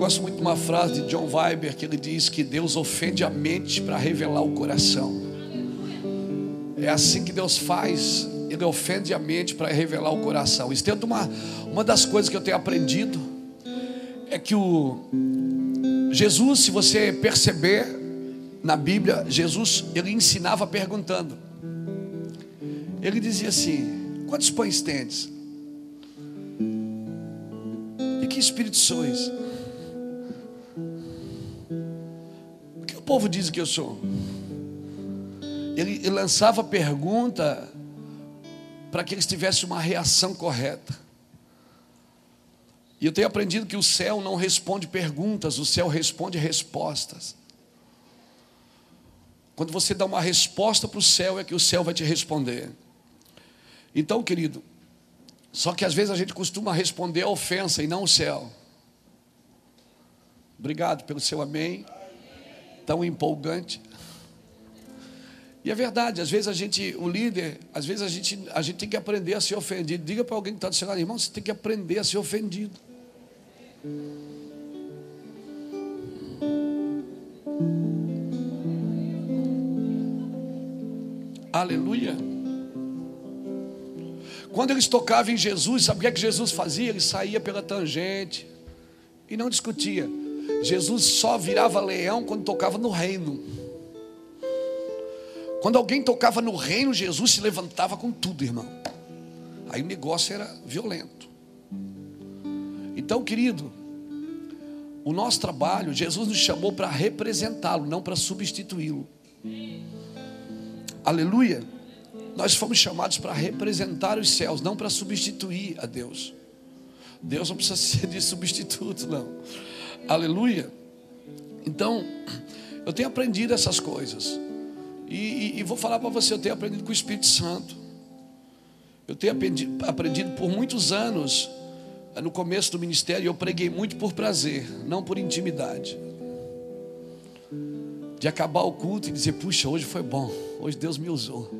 gosto muito de uma frase de John Weiber que ele diz que Deus ofende a mente para revelar o coração. É assim que Deus faz, Ele ofende a mente para revelar o coração. Isso uma, uma das coisas que eu tenho aprendido é que o Jesus, se você perceber na Bíblia, Jesus ele ensinava perguntando. Ele dizia assim: Quantos pães tendes? E que espírito sois? Povo diz que eu sou? Ele, ele lançava pergunta para que eles tivessem uma reação correta. E eu tenho aprendido que o céu não responde perguntas, o céu responde respostas. Quando você dá uma resposta para o céu, é que o céu vai te responder. Então, querido, só que às vezes a gente costuma responder a ofensa e não o céu. Obrigado pelo seu amém, tão empolgante. E é verdade, às vezes a gente, o líder, às vezes a gente, a gente tem que aprender a ser ofendido. Diga para alguém que está do seu lado, irmão, você tem que aprender a ser ofendido. Aleluia. Quando eles tocavam em Jesus, sabe o é que Jesus fazia? Ele saía pela tangente e não discutia. Jesus só virava leão quando tocava no reino. Quando alguém tocava no reino, Jesus se levantava com tudo, irmão. Aí o negócio era violento. Então, querido, o nosso trabalho, Jesus nos chamou para representá-lo, não para substituí-lo. Aleluia. Nós fomos chamados para representar os céus, não para substituir a Deus. Deus não precisa ser de substituto, não. Aleluia. Então, eu tenho aprendido essas coisas. E, e, e vou falar para você, eu tenho aprendido com o Espírito Santo. Eu tenho aprendido, aprendido por muitos anos, no começo do ministério, eu preguei muito por prazer, não por intimidade. De acabar o culto e dizer, puxa, hoje foi bom, hoje Deus me usou.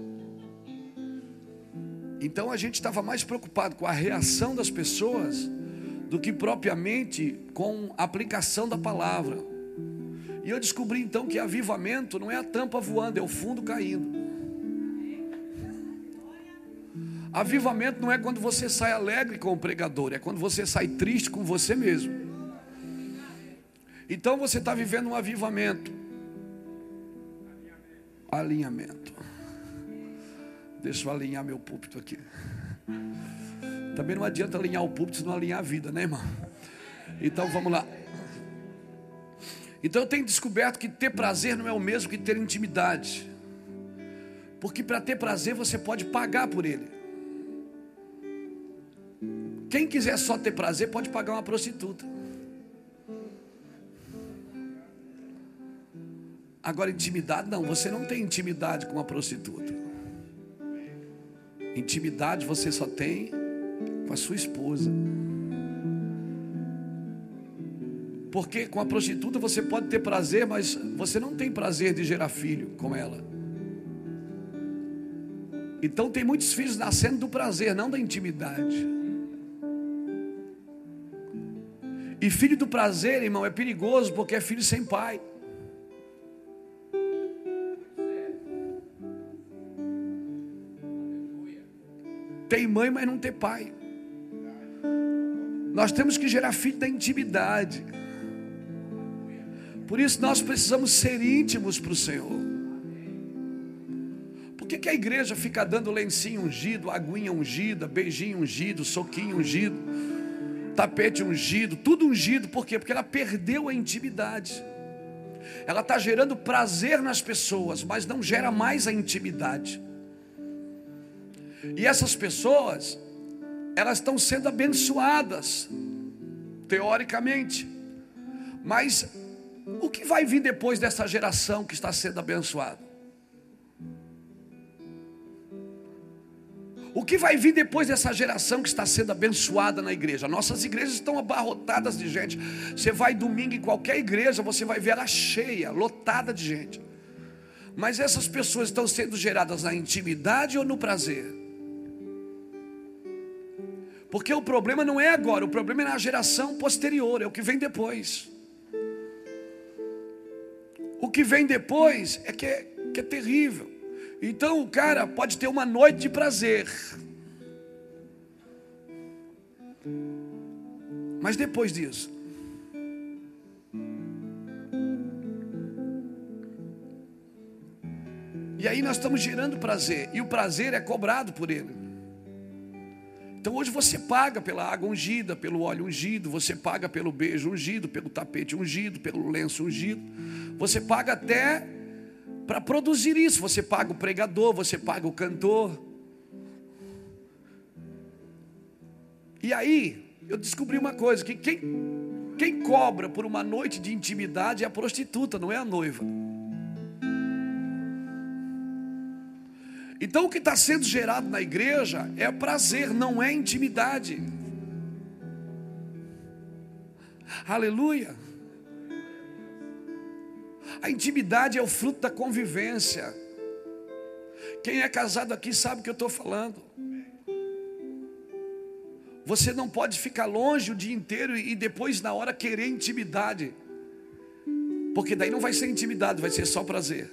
Então a gente estava mais preocupado com a reação das pessoas do que propriamente com aplicação da palavra. E eu descobri então que avivamento não é a tampa voando, é o fundo caindo. Avivamento não é quando você sai alegre com o pregador, é quando você sai triste com você mesmo. Então você está vivendo um avivamento. Alinhamento. Deixa eu alinhar meu púlpito aqui. Também não adianta alinhar o púlpito se não alinhar a vida, né, irmão? Então vamos lá. Então eu tenho descoberto que ter prazer não é o mesmo que ter intimidade. Porque para ter prazer você pode pagar por ele. Quem quiser só ter prazer pode pagar uma prostituta. Agora, intimidade, não, você não tem intimidade com uma prostituta. Intimidade você só tem com a sua esposa. Porque com a prostituta você pode ter prazer, mas você não tem prazer de gerar filho com ela. Então tem muitos filhos nascendo do prazer, não da intimidade. E filho do prazer, irmão, é perigoso porque é filho sem pai. Tem mãe, mas não tem pai. Nós temos que gerar filho da intimidade. Por isso nós precisamos ser íntimos para o Senhor. Por que, que a igreja fica dando lencinho ungido, aguinha ungida, beijinho ungido, soquinho ungido, tapete ungido, tudo ungido? Por quê? Porque ela perdeu a intimidade. Ela está gerando prazer nas pessoas, mas não gera mais a intimidade. E essas pessoas, elas estão sendo abençoadas, teoricamente, mas o que vai vir depois dessa geração que está sendo abençoada? O que vai vir depois dessa geração que está sendo abençoada na igreja? Nossas igrejas estão abarrotadas de gente. Você vai domingo em qualquer igreja, você vai ver ela cheia, lotada de gente. Mas essas pessoas estão sendo geradas na intimidade ou no prazer? Porque o problema não é agora, o problema é na geração posterior, é o que vem depois. O que vem depois é que é, que é terrível. Então o cara pode ter uma noite de prazer. Mas depois disso, E aí nós estamos gerando prazer, e o prazer é cobrado por ele. Então hoje você paga pela água ungida, pelo óleo ungido, você paga pelo beijo ungido, pelo tapete ungido, pelo lenço ungido. Você paga até para produzir isso. Você paga o pregador, você paga o cantor. E aí, eu descobri uma coisa: que quem, quem cobra por uma noite de intimidade é a prostituta, não é a noiva. Então, o que está sendo gerado na igreja é prazer, não é intimidade. Aleluia. A intimidade é o fruto da convivência. Quem é casado aqui sabe o que eu estou falando. Você não pode ficar longe o dia inteiro e depois, na hora, querer intimidade. Porque daí não vai ser intimidade, vai ser só prazer.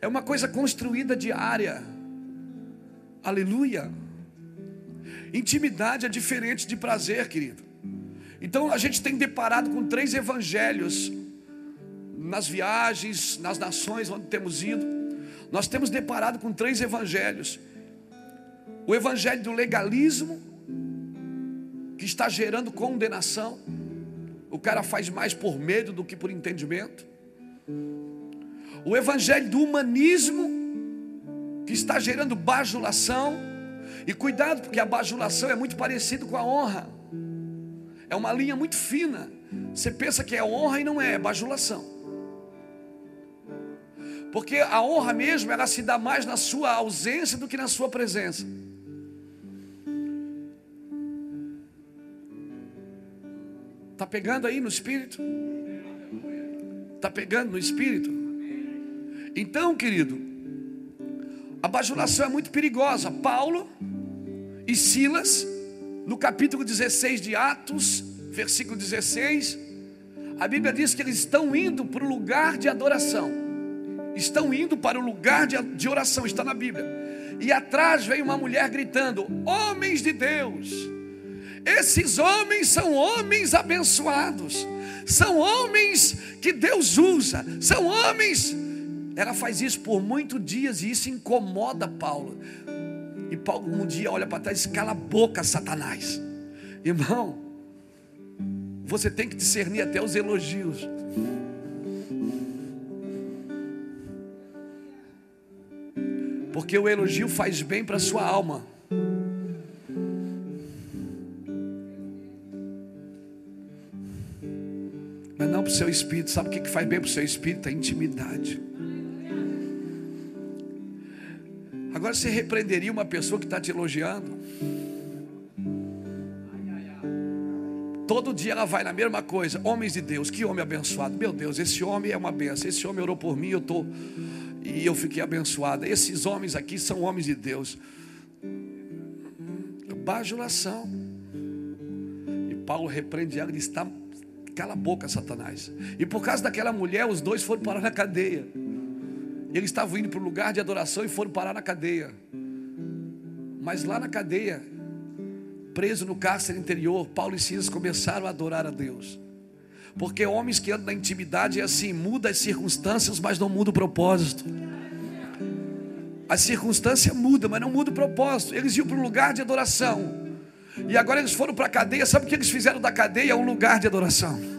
É uma coisa construída diária. Aleluia. Intimidade é diferente de prazer, querido. Então a gente tem deparado com três evangelhos nas viagens, nas nações onde temos ido. Nós temos deparado com três evangelhos: o evangelho do legalismo, que está gerando condenação. O cara faz mais por medo do que por entendimento o evangelho do humanismo, que está gerando bajulação, e cuidado, porque a bajulação é muito parecido com a honra, é uma linha muito fina. Você pensa que é honra e não é, é bajulação. Porque a honra mesmo, ela se dá mais na sua ausência do que na sua presença. Está pegando aí no espírito? Está pegando no espírito? Então, querido, a bajulação é muito perigosa. Paulo e Silas, no capítulo 16 de Atos, versículo 16, a Bíblia diz que eles estão indo para o lugar de adoração. Estão indo para o lugar de, oração, está na Bíblia. E atrás vem uma mulher gritando: Homens de Deus, esses homens são homens abençoados, são homens que Deus usa, são homens ela faz isso por muitos dias e isso incomoda Paulo. E Paulo um dia olha para trás e cala a boca, Satanás. Irmão, você tem que discernir até os elogios. Porque o elogio faz bem para a sua alma. Mas não para o seu espírito. Sabe o que faz bem para o seu espírito? A intimidade. Agora você repreenderia uma pessoa que está te elogiando? Todo dia ela vai na mesma coisa. Homens de Deus, que homem abençoado. Meu Deus, esse homem é uma benção. Esse homem orou por mim, eu tô e eu fiquei abençoada. Esses homens aqui são homens de Deus. Bajulação. E Paulo repreende ela e diz: tá, cala a boca, Satanás. E por causa daquela mulher, os dois foram parar na cadeia. Eles estavam indo para o lugar de adoração e foram parar na cadeia. Mas lá na cadeia, preso no cárcere interior, Paulo e Silas começaram a adorar a Deus. Porque homens que andam na intimidade é assim, muda as circunstâncias, mas não muda o propósito. A circunstância muda, mas não muda o propósito. Eles iam para um lugar de adoração. E agora eles foram para a cadeia. Sabe o que eles fizeram da cadeia? Um lugar de adoração.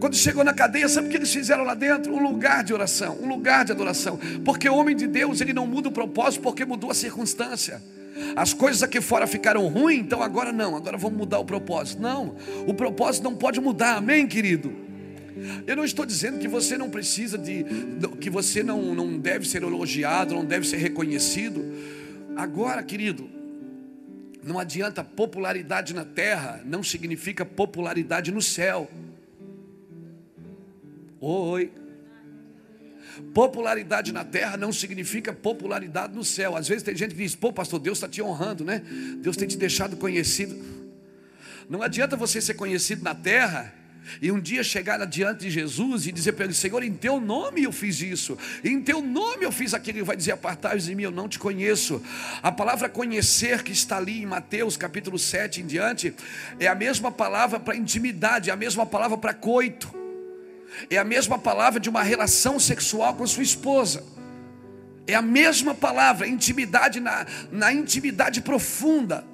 Quando chegou na cadeia, sabe o que eles fizeram lá dentro? Um lugar de oração, um lugar de adoração. Porque o homem de Deus, ele não muda o propósito porque mudou a circunstância. As coisas aqui fora ficaram ruins, então agora não, agora vamos mudar o propósito. Não, o propósito não pode mudar, amém, querido? Eu não estou dizendo que você não precisa de, que você não, não deve ser elogiado, não deve ser reconhecido. Agora, querido, não adianta popularidade na terra, não significa popularidade no céu. Oi. Popularidade na terra não significa popularidade no céu. Às vezes tem gente que diz: pô, pastor, Deus está te honrando, né? Deus tem te deixado conhecido. Não adianta você ser conhecido na terra e um dia chegar diante de Jesus e dizer para ele: Senhor, em teu nome eu fiz isso, em teu nome eu fiz aquilo. Ele vai dizer: Apartai-vos de mim, eu não te conheço. A palavra conhecer que está ali em Mateus capítulo 7 em diante é a mesma palavra para intimidade, é a mesma palavra para coito, é a mesma palavra de uma relação sexual com sua esposa. É a mesma palavra, intimidade na, na intimidade profunda.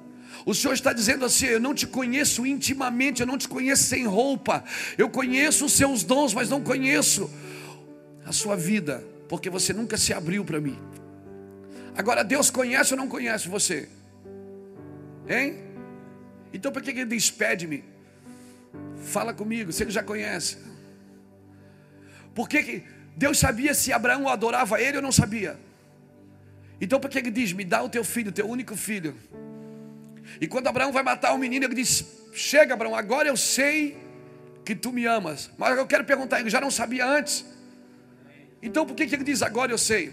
O Senhor está dizendo assim: Eu não te conheço intimamente, eu não te conheço sem roupa, eu conheço os seus dons, mas não conheço a sua vida, porque você nunca se abriu para mim. Agora, Deus conhece ou não conhece você? Hein? Então, por que ele diz: Pede-me? Fala comigo, se ele já conhece. Por que, que Deus sabia se Abraão adorava ele ou não sabia? Então, por que ele diz: Me dá o teu filho, teu único filho? E quando Abraão vai matar o menino, ele diz: Chega, Abraão, agora eu sei que tu me amas. Mas eu quero perguntar, ele já não sabia antes. Então por que, que ele diz agora eu sei?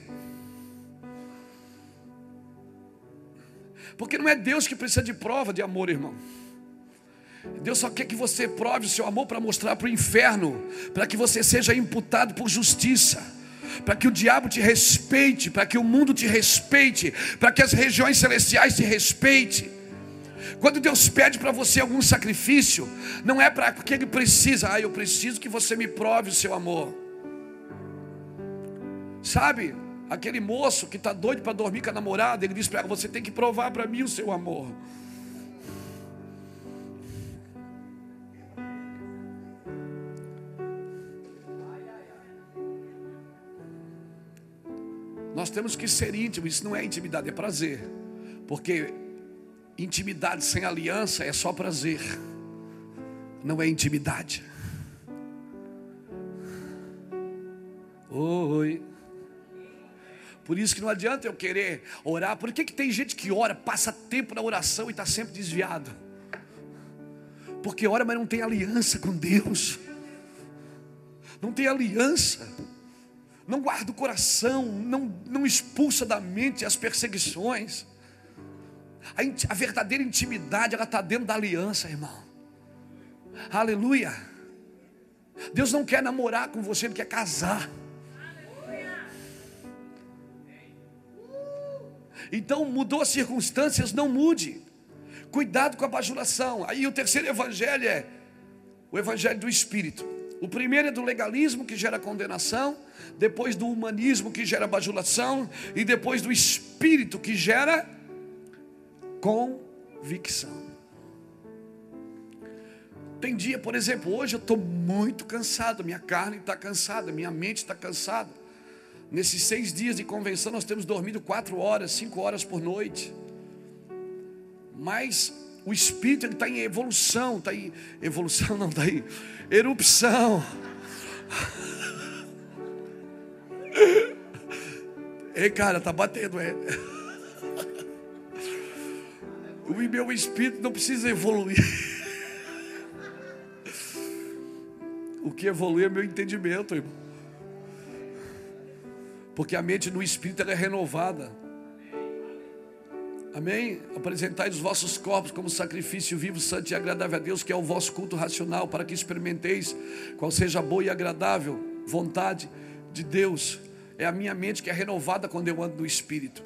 Porque não é Deus que precisa de prova de amor, irmão. Deus só quer que você prove o seu amor para mostrar para o inferno, para que você seja imputado por justiça, para que o diabo te respeite, para que o mundo te respeite, para que as regiões celestiais te respeitem. Quando Deus pede para você algum sacrifício, não é para porque Ele precisa, ah, eu preciso que você me prove o seu amor. Sabe, aquele moço que está doido para dormir com a namorada, ele diz para ela: Você tem que provar para mim o seu amor. Temos que ser íntimos, isso não é intimidade, é prazer. Porque Intimidade sem aliança é só prazer, não é intimidade. Oi. Por isso que não adianta eu querer orar. Por que, que tem gente que ora, passa tempo na oração e está sempre desviado? Porque ora, mas não tem aliança com Deus. Não tem aliança. Não guarda o coração. Não, não expulsa da mente as perseguições. A, a verdadeira intimidade, ela está dentro da aliança, irmão. Aleluia. Deus não quer namorar com você, Ele quer casar. Então mudou as circunstâncias, não mude. Cuidado com a bajulação. Aí o terceiro evangelho é o evangelho do Espírito. O primeiro é do legalismo que gera condenação, depois do humanismo que gera bajulação e depois do espírito que gera convicção. Tem dia, por exemplo, hoje eu estou muito cansado, minha carne está cansada, minha mente está cansada. Nesses seis dias de convenção, nós temos dormido quatro horas, cinco horas por noite. Mas o espírito está em evolução, está em evolução, não está em erupção. Ei, cara, tá batendo, é. O meu espírito não precisa evoluir. O que evolui é meu entendimento, irmão. Porque a mente no espírito é renovada. Amém? Apresentai os vossos corpos como sacrifício vivo, santo e agradável a Deus, que é o vosso culto racional, para que experimenteis qual seja a boa e agradável vontade de Deus. É a minha mente que é renovada quando eu ando no espírito.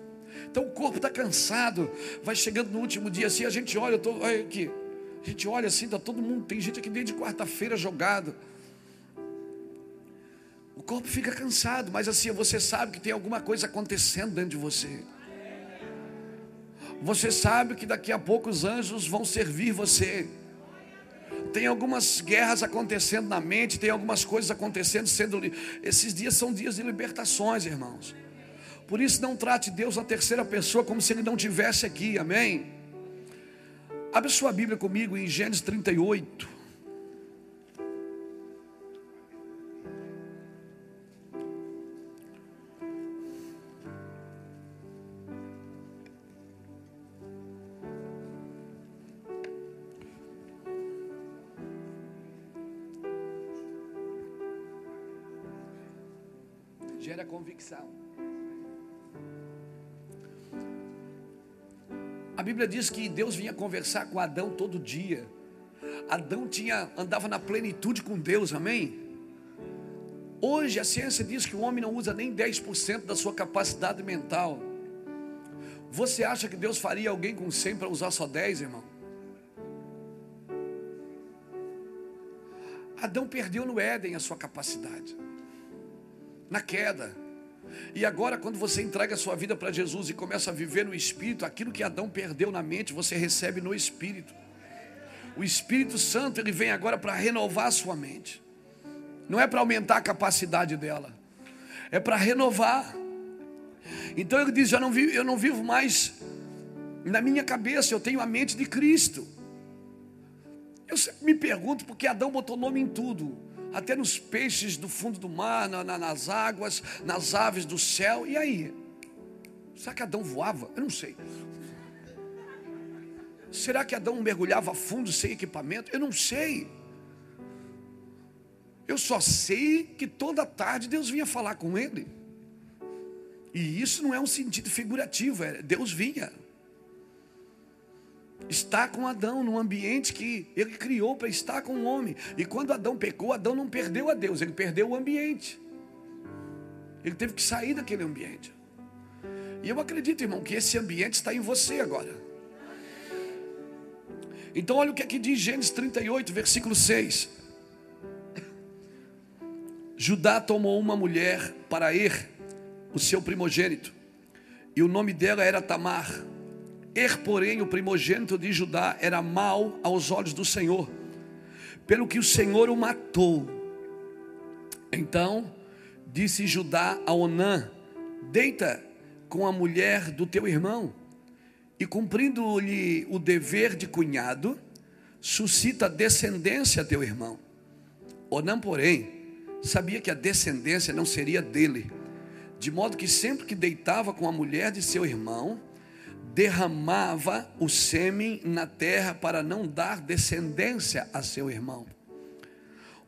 Então o corpo está cansado, vai chegando no último dia assim, a gente olha, tô, olha aqui, a gente olha assim, está todo mundo, tem gente aqui desde quarta-feira jogado. O corpo fica cansado, mas assim, você sabe que tem alguma coisa acontecendo dentro de você. Você sabe que daqui a pouco os anjos vão servir você. Tem algumas guerras acontecendo na mente, tem algumas coisas acontecendo sendo. Esses dias são dias de libertações, irmãos. Por isso, não trate Deus na terceira pessoa como se Ele não tivesse aqui, amém? Abre sua Bíblia comigo em Gênesis 38. Diz que Deus vinha conversar com Adão todo dia. Adão tinha andava na plenitude com Deus, amém? Hoje a ciência diz que o homem não usa nem 10% da sua capacidade mental. Você acha que Deus faria alguém com 100 para usar só 10, irmão? Adão perdeu no Éden a sua capacidade, na queda. E agora, quando você entrega a sua vida para Jesus e começa a viver no Espírito, aquilo que Adão perdeu na mente, você recebe no Espírito. O Espírito Santo, ele vem agora para renovar a sua mente. Não é para aumentar a capacidade dela, é para renovar. Então ele diz: eu não, vivo, eu não vivo mais na minha cabeça, eu tenho a mente de Cristo. Eu me pergunto porque Adão botou nome em tudo, até nos peixes do fundo do mar, na, na, nas águas, nas aves do céu. E aí? Será que Adão voava? Eu não sei. Será que Adão mergulhava fundo sem equipamento? Eu não sei. Eu só sei que toda tarde Deus vinha falar com ele. E isso não é um sentido figurativo, é Deus vinha. Está com Adão num ambiente que ele criou para estar com o homem. E quando Adão pecou, Adão não perdeu a Deus, ele perdeu o ambiente. Ele teve que sair daquele ambiente. E eu acredito, irmão, que esse ambiente está em você agora. Então, olha o que aqui diz Gênesis 38, versículo 6. Judá tomou uma mulher para Er, o seu primogênito, e o nome dela era Tamar. Er, porém, o primogênito de Judá, era mau aos olhos do Senhor, pelo que o Senhor o matou. Então disse Judá a Onã: Deita com a mulher do teu irmão, e cumprindo-lhe o dever de cunhado, suscita descendência a teu irmão. Onã, porém, sabia que a descendência não seria dele, de modo que sempre que deitava com a mulher de seu irmão, derramava o sêmen na terra para não dar descendência a seu irmão.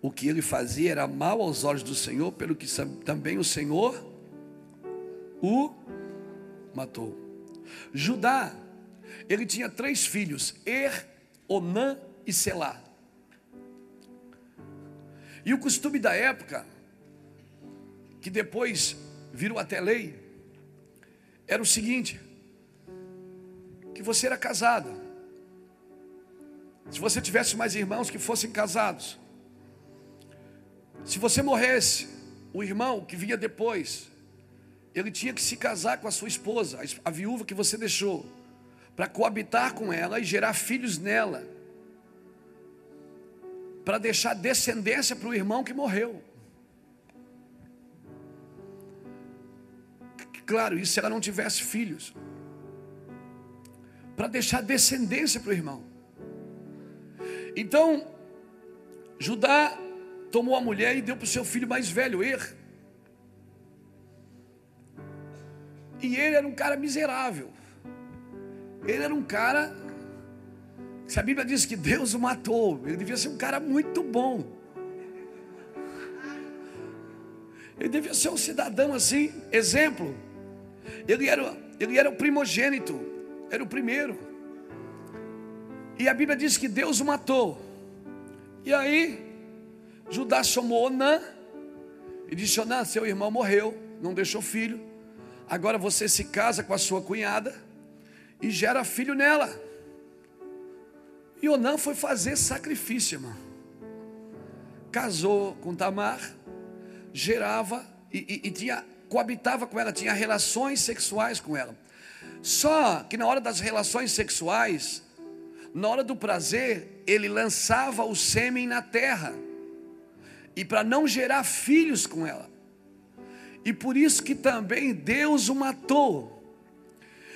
O que ele fazia era mal aos olhos do Senhor, pelo que também o Senhor o matou. Judá, ele tinha três filhos: Er, Onã e Selá. E o costume da época, que depois virou até lei, era o seguinte: que você era casada. Se você tivesse mais irmãos que fossem casados, se você morresse, o irmão que vinha depois, ele tinha que se casar com a sua esposa, a viúva que você deixou, para coabitar com ela e gerar filhos nela para deixar descendência para o irmão que morreu. Claro, isso se ela não tivesse filhos. Para deixar descendência para o irmão. Então, Judá tomou a mulher e deu para o seu filho mais velho, Er. E ele era um cara miserável. Ele era um cara se a Bíblia diz que Deus o matou, ele devia ser um cara muito bom. Ele devia ser um cidadão assim, exemplo. Ele era, ele era o primogênito, era o primeiro. E a Bíblia diz que Deus o matou. E aí, Judá chamou Onã e disse: Onã, seu irmão morreu, não deixou filho. Agora você se casa com a sua cunhada e gera filho nela. E Onã foi fazer sacrifício, irmão. Casou com Tamar, gerava e, e, e tinha, coabitava com ela, tinha relações sexuais com ela. Só que na hora das relações sexuais, na hora do prazer, ele lançava o sêmen na terra. E para não gerar filhos com ela. E por isso que também Deus o matou.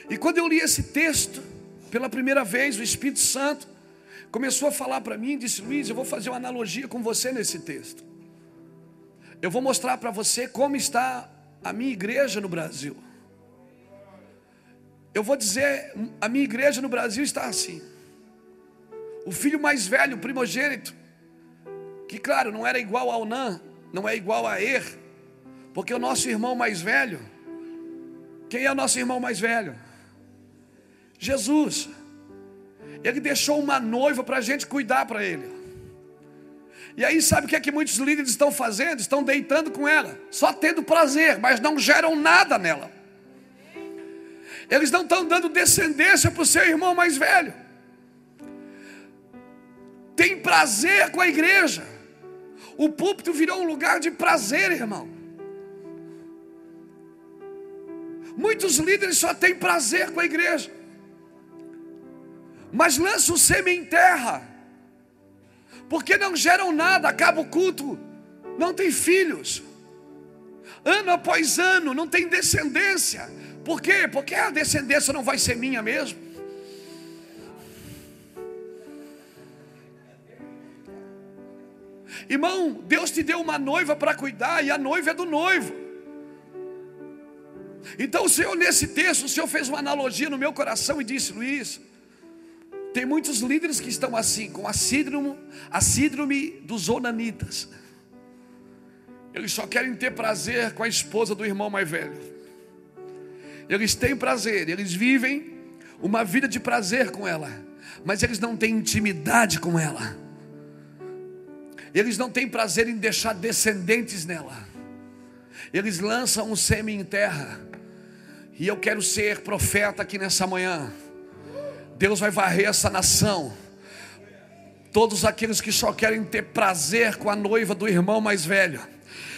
E quando eu li esse texto, pela primeira vez, o Espírito Santo começou a falar para mim, disse: Luiz, eu vou fazer uma analogia com você nesse texto. Eu vou mostrar para você como está a minha igreja no Brasil. Eu vou dizer, a minha igreja no Brasil está assim. O filho mais velho, o primogênito, que claro, não era igual ao Nan, não é igual a Er, Porque o nosso irmão mais velho, quem é o nosso irmão mais velho? Jesus. Ele deixou uma noiva para a gente cuidar para ele. E aí, sabe o que é que muitos líderes estão fazendo? Estão deitando com ela, só tendo prazer, mas não geram nada nela. Eles não estão dando descendência para o seu irmão mais velho. Tem prazer com a igreja. O púlpito virou um lugar de prazer, irmão. Muitos líderes só têm prazer com a igreja, mas lançam o sêmen em terra, porque não geram nada, acaba o culto, não tem filhos, ano após ano, não tem descendência, por quê? Porque a descendência não vai ser minha mesmo. Irmão, Deus te deu uma noiva para cuidar e a noiva é do noivo. Então o Senhor, nesse texto, o Senhor fez uma analogia no meu coração e disse: Luiz, tem muitos líderes que estão assim, com a síndrome, a síndrome dos onanitas. Eles só querem ter prazer com a esposa do irmão mais velho. Eles têm prazer, eles vivem uma vida de prazer com ela, mas eles não têm intimidade com ela. Eles não têm prazer em deixar descendentes nela. Eles lançam um sêmen em terra e eu quero ser profeta aqui nessa manhã. Deus vai varrer essa nação. Todos aqueles que só querem ter prazer com a noiva do irmão mais velho,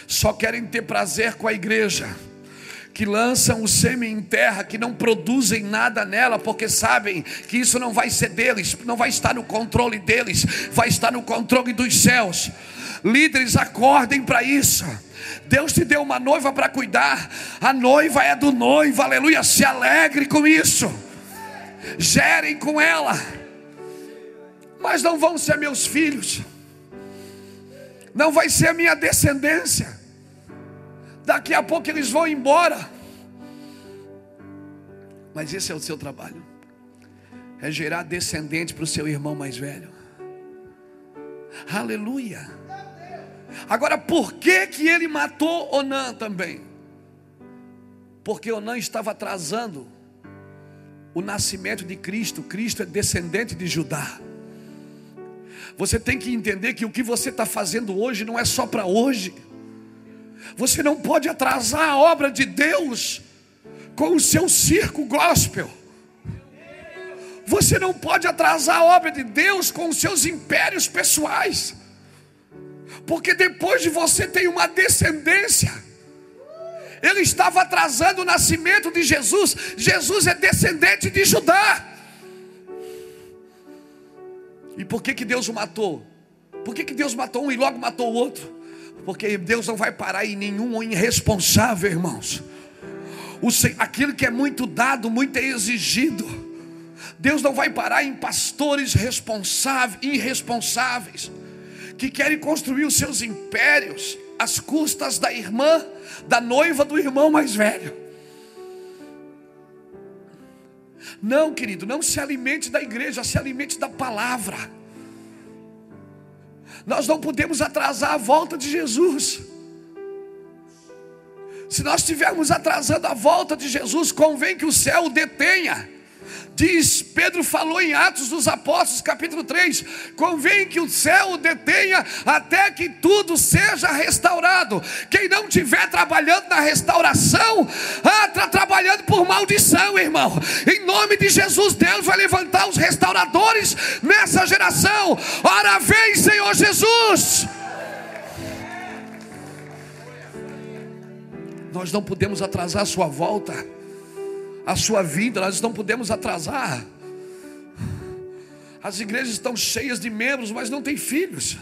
só querem ter prazer com a igreja, que lançam o sêmen em terra, que não produzem nada nela, porque sabem que isso não vai ser deles, não vai estar no controle deles, vai estar no controle dos céus. Líderes, acordem para isso. Deus te deu uma noiva para cuidar, a noiva é do noivo, aleluia. Se alegre com isso, gerem com ela, mas não vão ser meus filhos, não vai ser a minha descendência. Daqui a pouco eles vão embora, mas esse é o seu trabalho, é gerar descendente para o seu irmão mais velho. Aleluia. Agora, por que que ele matou Onã também? Porque Onã estava atrasando o nascimento de Cristo. Cristo é descendente de Judá. Você tem que entender que o que você está fazendo hoje não é só para hoje. Você não pode atrasar a obra de Deus com o seu circo gospel. Você não pode atrasar a obra de Deus com os seus impérios pessoais porque depois de você tem uma descendência. Ele estava atrasando o nascimento de Jesus. Jesus é descendente de Judá. E por que, que Deus o matou? Por que, que Deus matou um e logo matou o outro? Porque Deus não vai parar em nenhum irresponsável, irmãos. O, aquilo que é muito dado, muito é exigido. Deus não vai parar em pastores responsáveis, irresponsáveis que querem construir os seus impérios às custas da irmã, da noiva do irmão mais velho. Não, querido, não se alimente da igreja, se alimente da palavra. Nós não podemos atrasar a volta de Jesus. Se nós estivermos atrasando a volta de Jesus, convém que o céu o detenha. Diz, Pedro falou em Atos dos Apóstolos, capítulo 3: convém que o céu detenha até que tudo seja restaurado. Quem não estiver trabalhando na restauração, está trabalhando por maldição, irmão. Em nome de Jesus, Deus vai levantar os restauradores nessa geração. Ora, vem, Senhor Jesus. Nós não podemos atrasar a sua volta a sua vida, nós não podemos atrasar. As igrejas estão cheias de membros, mas não tem filhos.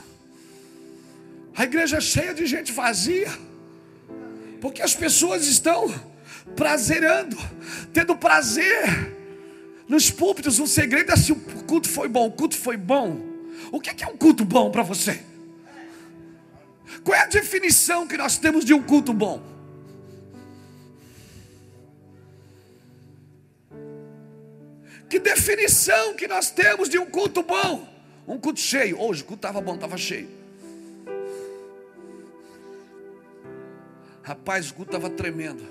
A igreja é cheia de gente vazia, porque as pessoas estão prazerando, tendo prazer nos púlpitos. O segredo é se o culto foi bom. O culto foi bom. O que é um culto bom para você? Qual é a definição que nós temos de um culto bom? Que definição que nós temos de um culto bom? Um culto cheio. Hoje o culto estava bom, estava cheio. Rapaz, o culto estava tremendo.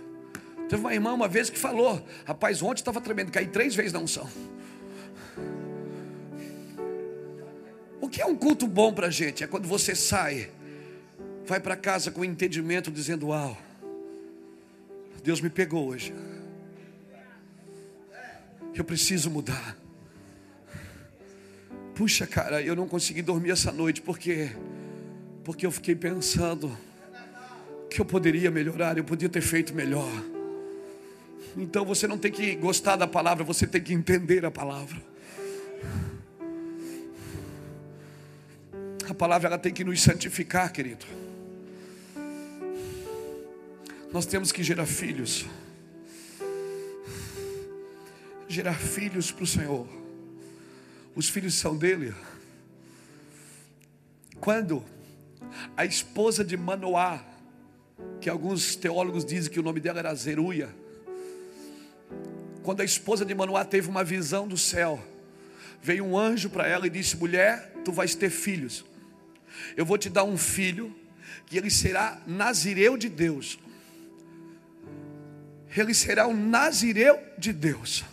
Teve uma irmã uma vez que falou: Rapaz, ontem estava tremendo, caí três vezes na unção. O que é um culto bom para a gente? É quando você sai, vai para casa com entendimento, dizendo: Uau, Deus me pegou hoje. Eu preciso mudar. Puxa, cara, eu não consegui dormir essa noite porque porque eu fiquei pensando que eu poderia melhorar, eu podia ter feito melhor. Então você não tem que gostar da palavra, você tem que entender a palavra. A palavra ela tem que nos santificar, querido. Nós temos que gerar filhos. Gerar filhos para o Senhor. Os filhos são dele. Quando a esposa de Manoá, que alguns teólogos dizem que o nome dela era Zeruia, quando a esposa de Manoá teve uma visão do céu, veio um anjo para ela e disse: Mulher, tu vais ter filhos. Eu vou te dar um filho, que ele será nazireu de Deus. Ele será um nazireu de Deus.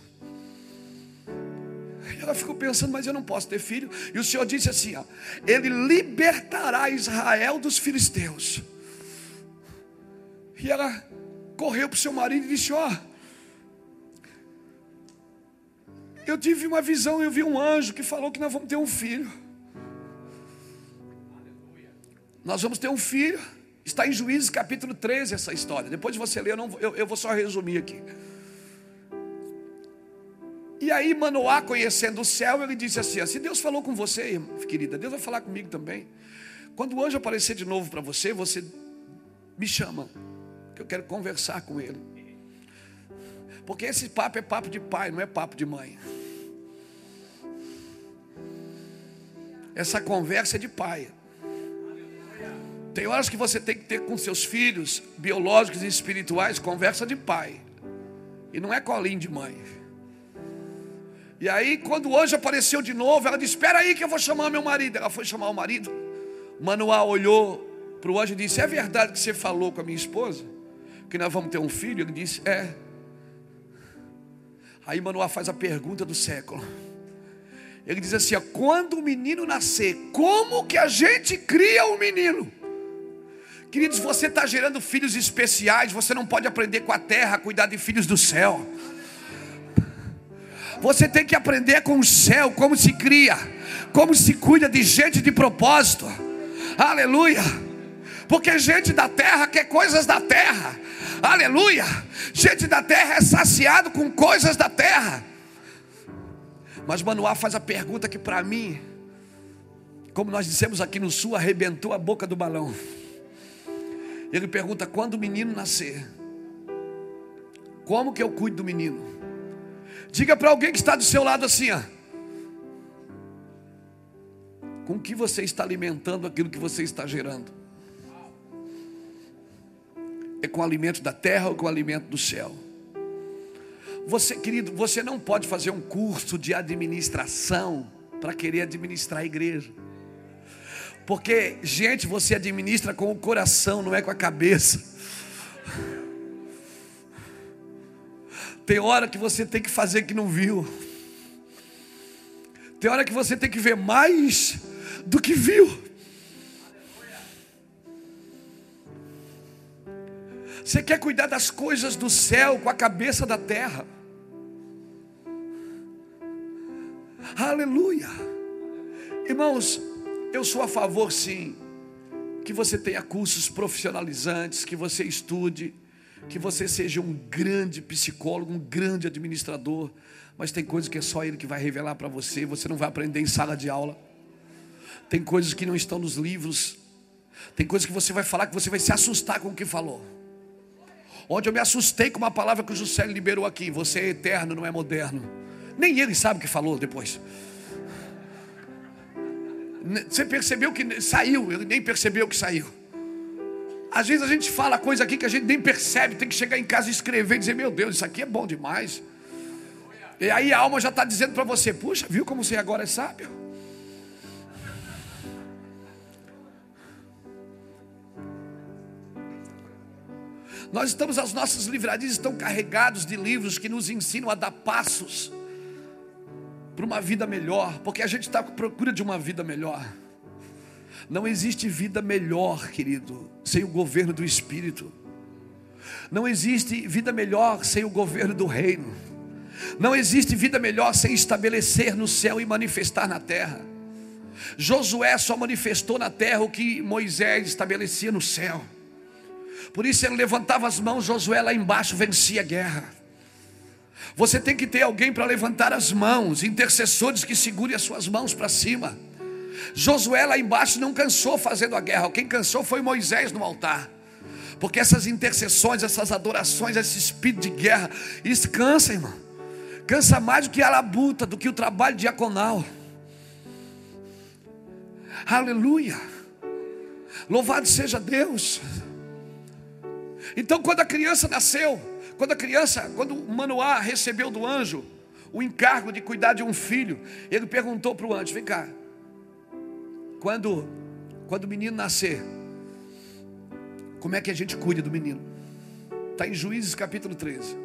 E ela ficou pensando, mas eu não posso ter filho. E o Senhor disse assim: ó, Ele libertará Israel dos filisteus. E ela correu para o seu marido e disse: Ó, eu tive uma visão, eu vi um anjo que falou que nós vamos ter um filho. Nós vamos ter um filho. Está em Juízes capítulo 13 essa história. Depois de você ler, eu, não, eu, eu vou só resumir aqui. E aí Manoá, conhecendo o céu, ele disse assim: Se Deus falou com você, querida, Deus vai falar comigo também. Quando o anjo aparecer de novo para você, você me chama, que eu quero conversar com ele. Porque esse papo é papo de pai, não é papo de mãe. Essa conversa é de pai. Tem horas que você tem que ter com seus filhos, biológicos e espirituais, conversa de pai. E não é colinho de mãe. E aí, quando o anjo apareceu de novo, ela disse: Espera aí que eu vou chamar meu marido. Ela foi chamar o marido. Manoá olhou para o anjo e disse: É verdade que você falou com a minha esposa? Que nós vamos ter um filho? Ele disse: É. Aí Manoá faz a pergunta do século. Ele diz assim: quando o menino nascer, como que a gente cria o um menino? Queridos, você está gerando filhos especiais, você não pode aprender com a terra a cuidar de filhos do céu. Você tem que aprender com o céu como se cria, como se cuida de gente de propósito. Aleluia. Porque gente da terra quer coisas da terra. Aleluia. Gente da terra é saciado com coisas da terra. Mas Manoá faz a pergunta que para mim, como nós dissemos aqui no sul, arrebentou a boca do balão. Ele pergunta: quando o menino nascer, como que eu cuido do menino? Diga para alguém que está do seu lado assim, ó. Com que você está alimentando aquilo que você está gerando? É com o alimento da terra ou com o alimento do céu? Você, querido, você não pode fazer um curso de administração para querer administrar a igreja. Porque, gente, você administra com o coração, não é com a cabeça. Tem hora que você tem que fazer que não viu. Tem hora que você tem que ver mais do que viu. Você quer cuidar das coisas do céu com a cabeça da terra. Aleluia. Irmãos, eu sou a favor sim que você tenha cursos profissionalizantes, que você estude que você seja um grande psicólogo, um grande administrador, mas tem coisas que é só Ele que vai revelar para você, você não vai aprender em sala de aula. Tem coisas que não estão nos livros, tem coisas que você vai falar que você vai se assustar com o que falou. Ontem eu me assustei com uma palavra que o José liberou aqui: você é eterno, não é moderno. Nem ele sabe o que falou depois. Você percebeu que saiu, ele nem percebeu que saiu. Às vezes a gente fala coisa aqui que a gente nem percebe, tem que chegar em casa e escrever e dizer: Meu Deus, isso aqui é bom demais. E aí a alma já está dizendo para você: Puxa, viu como você agora é sábio? Nós estamos, as nossas livrarias estão carregados de livros que nos ensinam a dar passos para uma vida melhor, porque a gente está à procura de uma vida melhor. Não existe vida melhor, querido, sem o governo do Espírito. Não existe vida melhor sem o governo do reino. Não existe vida melhor sem estabelecer no céu e manifestar na terra. Josué só manifestou na terra o que Moisés estabelecia no céu. Por isso ele levantava as mãos, Josué lá embaixo vencia a guerra. Você tem que ter alguém para levantar as mãos, intercessores que segurem as suas mãos para cima. Josué lá embaixo não cansou fazendo a guerra, quem cansou foi Moisés no altar. Porque essas intercessões, essas adorações, esse espírito de guerra, isso cansa, irmão. Cansa mais do que a labuta, do que o trabalho diaconal. Aleluia. Louvado seja Deus. Então, quando a criança nasceu, quando a criança, quando Manoá recebeu do anjo o encargo de cuidar de um filho, ele perguntou para o anjo: Vem cá, quando, quando o menino nascer, como é que a gente cuida do menino? Está em Juízes capítulo 13.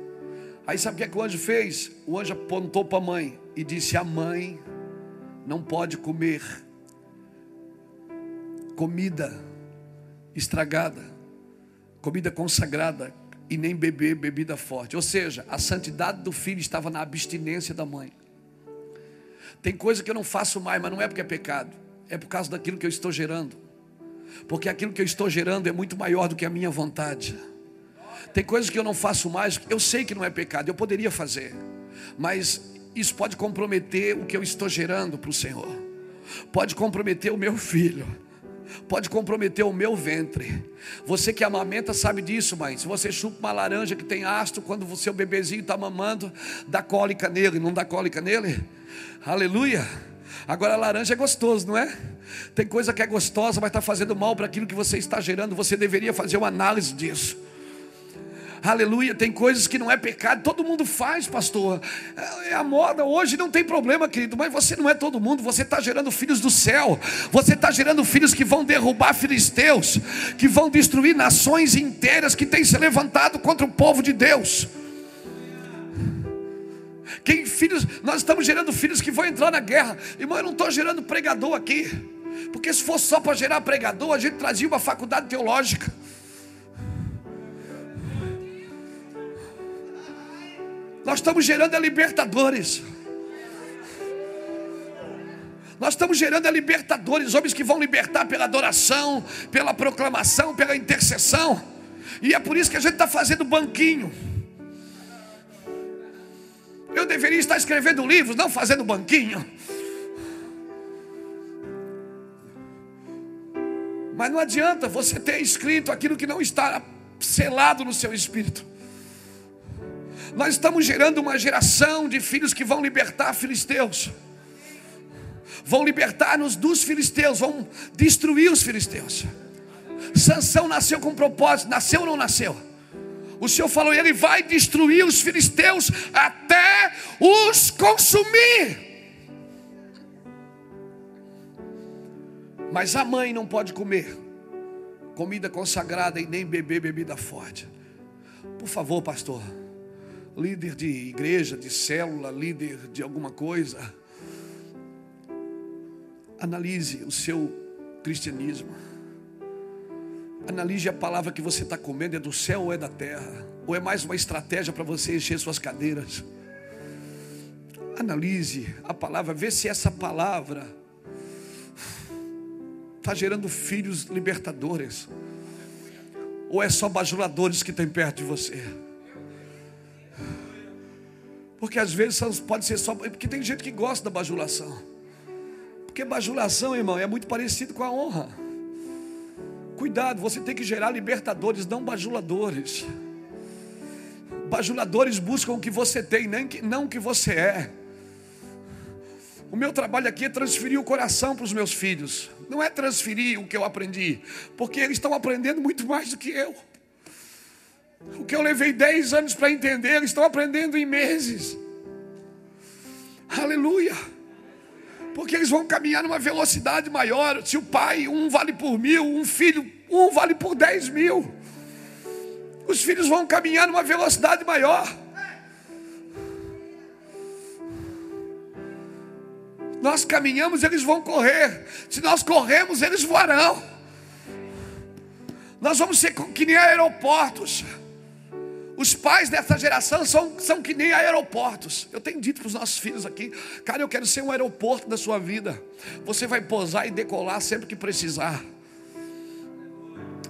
Aí sabe o que, é que o anjo fez? O anjo apontou para a mãe e disse: A mãe não pode comer comida estragada, comida consagrada, e nem beber bebida forte. Ou seja, a santidade do filho estava na abstinência da mãe. Tem coisa que eu não faço mais, mas não é porque é pecado, é por causa daquilo que eu estou gerando. Porque aquilo que eu estou gerando é muito maior do que a minha vontade. Tem coisas que eu não faço mais, eu sei que não é pecado, eu poderia fazer, mas isso pode comprometer o que eu estou gerando para o Senhor, pode comprometer o meu filho pode comprometer o meu ventre. Você que amamenta sabe disso, mãe. Se você chupa uma laranja que tem ácido, quando o seu bebezinho está mamando, dá cólica nele, não dá cólica nele? Aleluia. Agora laranja é gostoso, não é? Tem coisa que é gostosa, mas está fazendo mal para aquilo que você está gerando. Você deveria fazer uma análise disso. Aleluia, tem coisas que não é pecado, todo mundo faz, pastor. É a moda hoje, não tem problema, querido, mas você não é todo mundo, você está gerando filhos do céu, você está gerando filhos que vão derrubar filisteus, que vão destruir nações inteiras que têm se levantado contra o povo de Deus. Quem filhos, nós estamos gerando filhos que vão entrar na guerra. Irmão, eu não estou gerando pregador aqui. Porque se fosse só para gerar pregador, a gente trazia uma faculdade teológica. Nós estamos gerando a libertadores. Nós estamos gerando a libertadores, homens que vão libertar pela adoração, pela proclamação, pela intercessão. E é por isso que a gente está fazendo banquinho. Eu deveria estar escrevendo livros, não fazendo banquinho. Mas não adianta você ter escrito aquilo que não está selado no seu espírito. Nós estamos gerando uma geração de filhos que vão libertar filisteus. Vão libertar-nos dos filisteus, vão destruir os filisteus. Sansão nasceu com propósito, nasceu ou não nasceu? O Senhor falou, ele vai destruir os filisteus até os consumir. Mas a mãe não pode comer comida consagrada e nem beber bebida forte. Por favor, pastor líder de igreja, de célula, líder de alguma coisa, analise o seu cristianismo. Analise a palavra que você está comendo, é do céu ou é da terra? Ou é mais uma estratégia para você encher suas cadeiras? Analise a palavra, vê se essa palavra está gerando filhos libertadores. Ou é só bajuladores que tem perto de você? Porque às vezes pode ser só. Porque tem gente que gosta da bajulação. Porque bajulação, irmão, é muito parecido com a honra. Cuidado, você tem que gerar libertadores, não bajuladores. Bajuladores buscam o que você tem, nem que, não o que você é. O meu trabalho aqui é transferir o coração para os meus filhos. Não é transferir o que eu aprendi, porque eles estão aprendendo muito mais do que eu. O que eu levei 10 anos para entender, eles estão aprendendo em meses. Aleluia. Porque eles vão caminhar numa velocidade maior. Se o pai, um vale por mil, um filho, um vale por dez mil. Os filhos vão caminhar numa velocidade maior. Nós caminhamos, eles vão correr. Se nós corremos, eles voarão. Nós vamos ser que nem aeroportos. Os pais dessa geração são, são que nem aeroportos. Eu tenho dito para os nossos filhos aqui, cara, eu quero ser um aeroporto da sua vida. Você vai pousar e decolar sempre que precisar.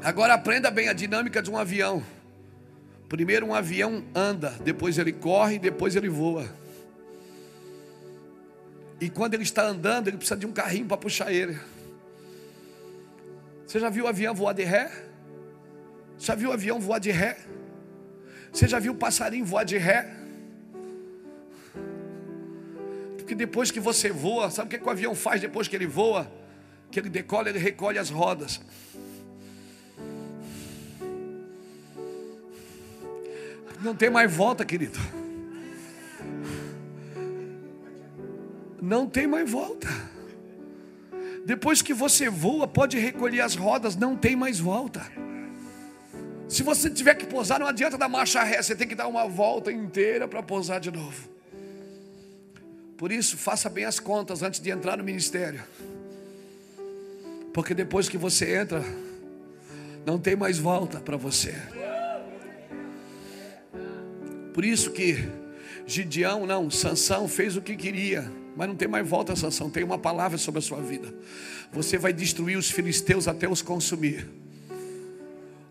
Agora aprenda bem a dinâmica de um avião. Primeiro um avião anda, depois ele corre, depois ele voa. E quando ele está andando, ele precisa de um carrinho para puxar ele. Você já viu o avião voar de ré? Já viu o avião voar de ré? Você já viu passarinho voar de ré? Porque depois que você voa, sabe o que, que o avião faz depois que ele voa? Que ele decola, ele recolhe as rodas. Não tem mais volta, querido. não tem mais volta. Depois que você voa, pode recolher as rodas, não tem mais volta. Se você tiver que pousar, não adianta dar marcha ré, você tem que dar uma volta inteira para pousar de novo. Por isso, faça bem as contas antes de entrar no ministério. Porque depois que você entra, não tem mais volta para você. Por isso que Gideão, não, Sansão fez o que queria mas não tem mais volta, Sansão. Tem uma palavra sobre a sua vida. Você vai destruir os filisteus até os consumir.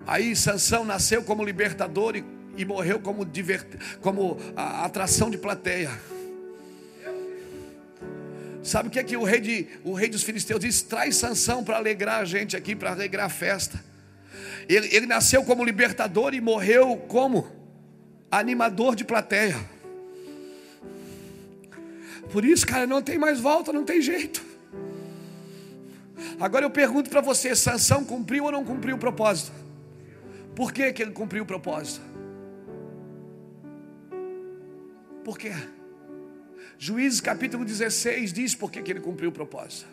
Aí Sansão nasceu como libertador e, e morreu como, divert, como atração de plateia. Sabe o que é que o rei, de, o rei dos filisteus diz? Traz Sansão para alegrar a gente aqui, para alegrar a festa. Ele, ele nasceu como libertador e morreu como animador de plateia. Por isso, cara, não tem mais volta, não tem jeito. Agora eu pergunto para você: Sansão cumpriu ou não cumpriu o propósito? Por que, que ele cumpriu o propósito? Por quê? Juízes capítulo 16 diz por que, que ele cumpriu o propósito.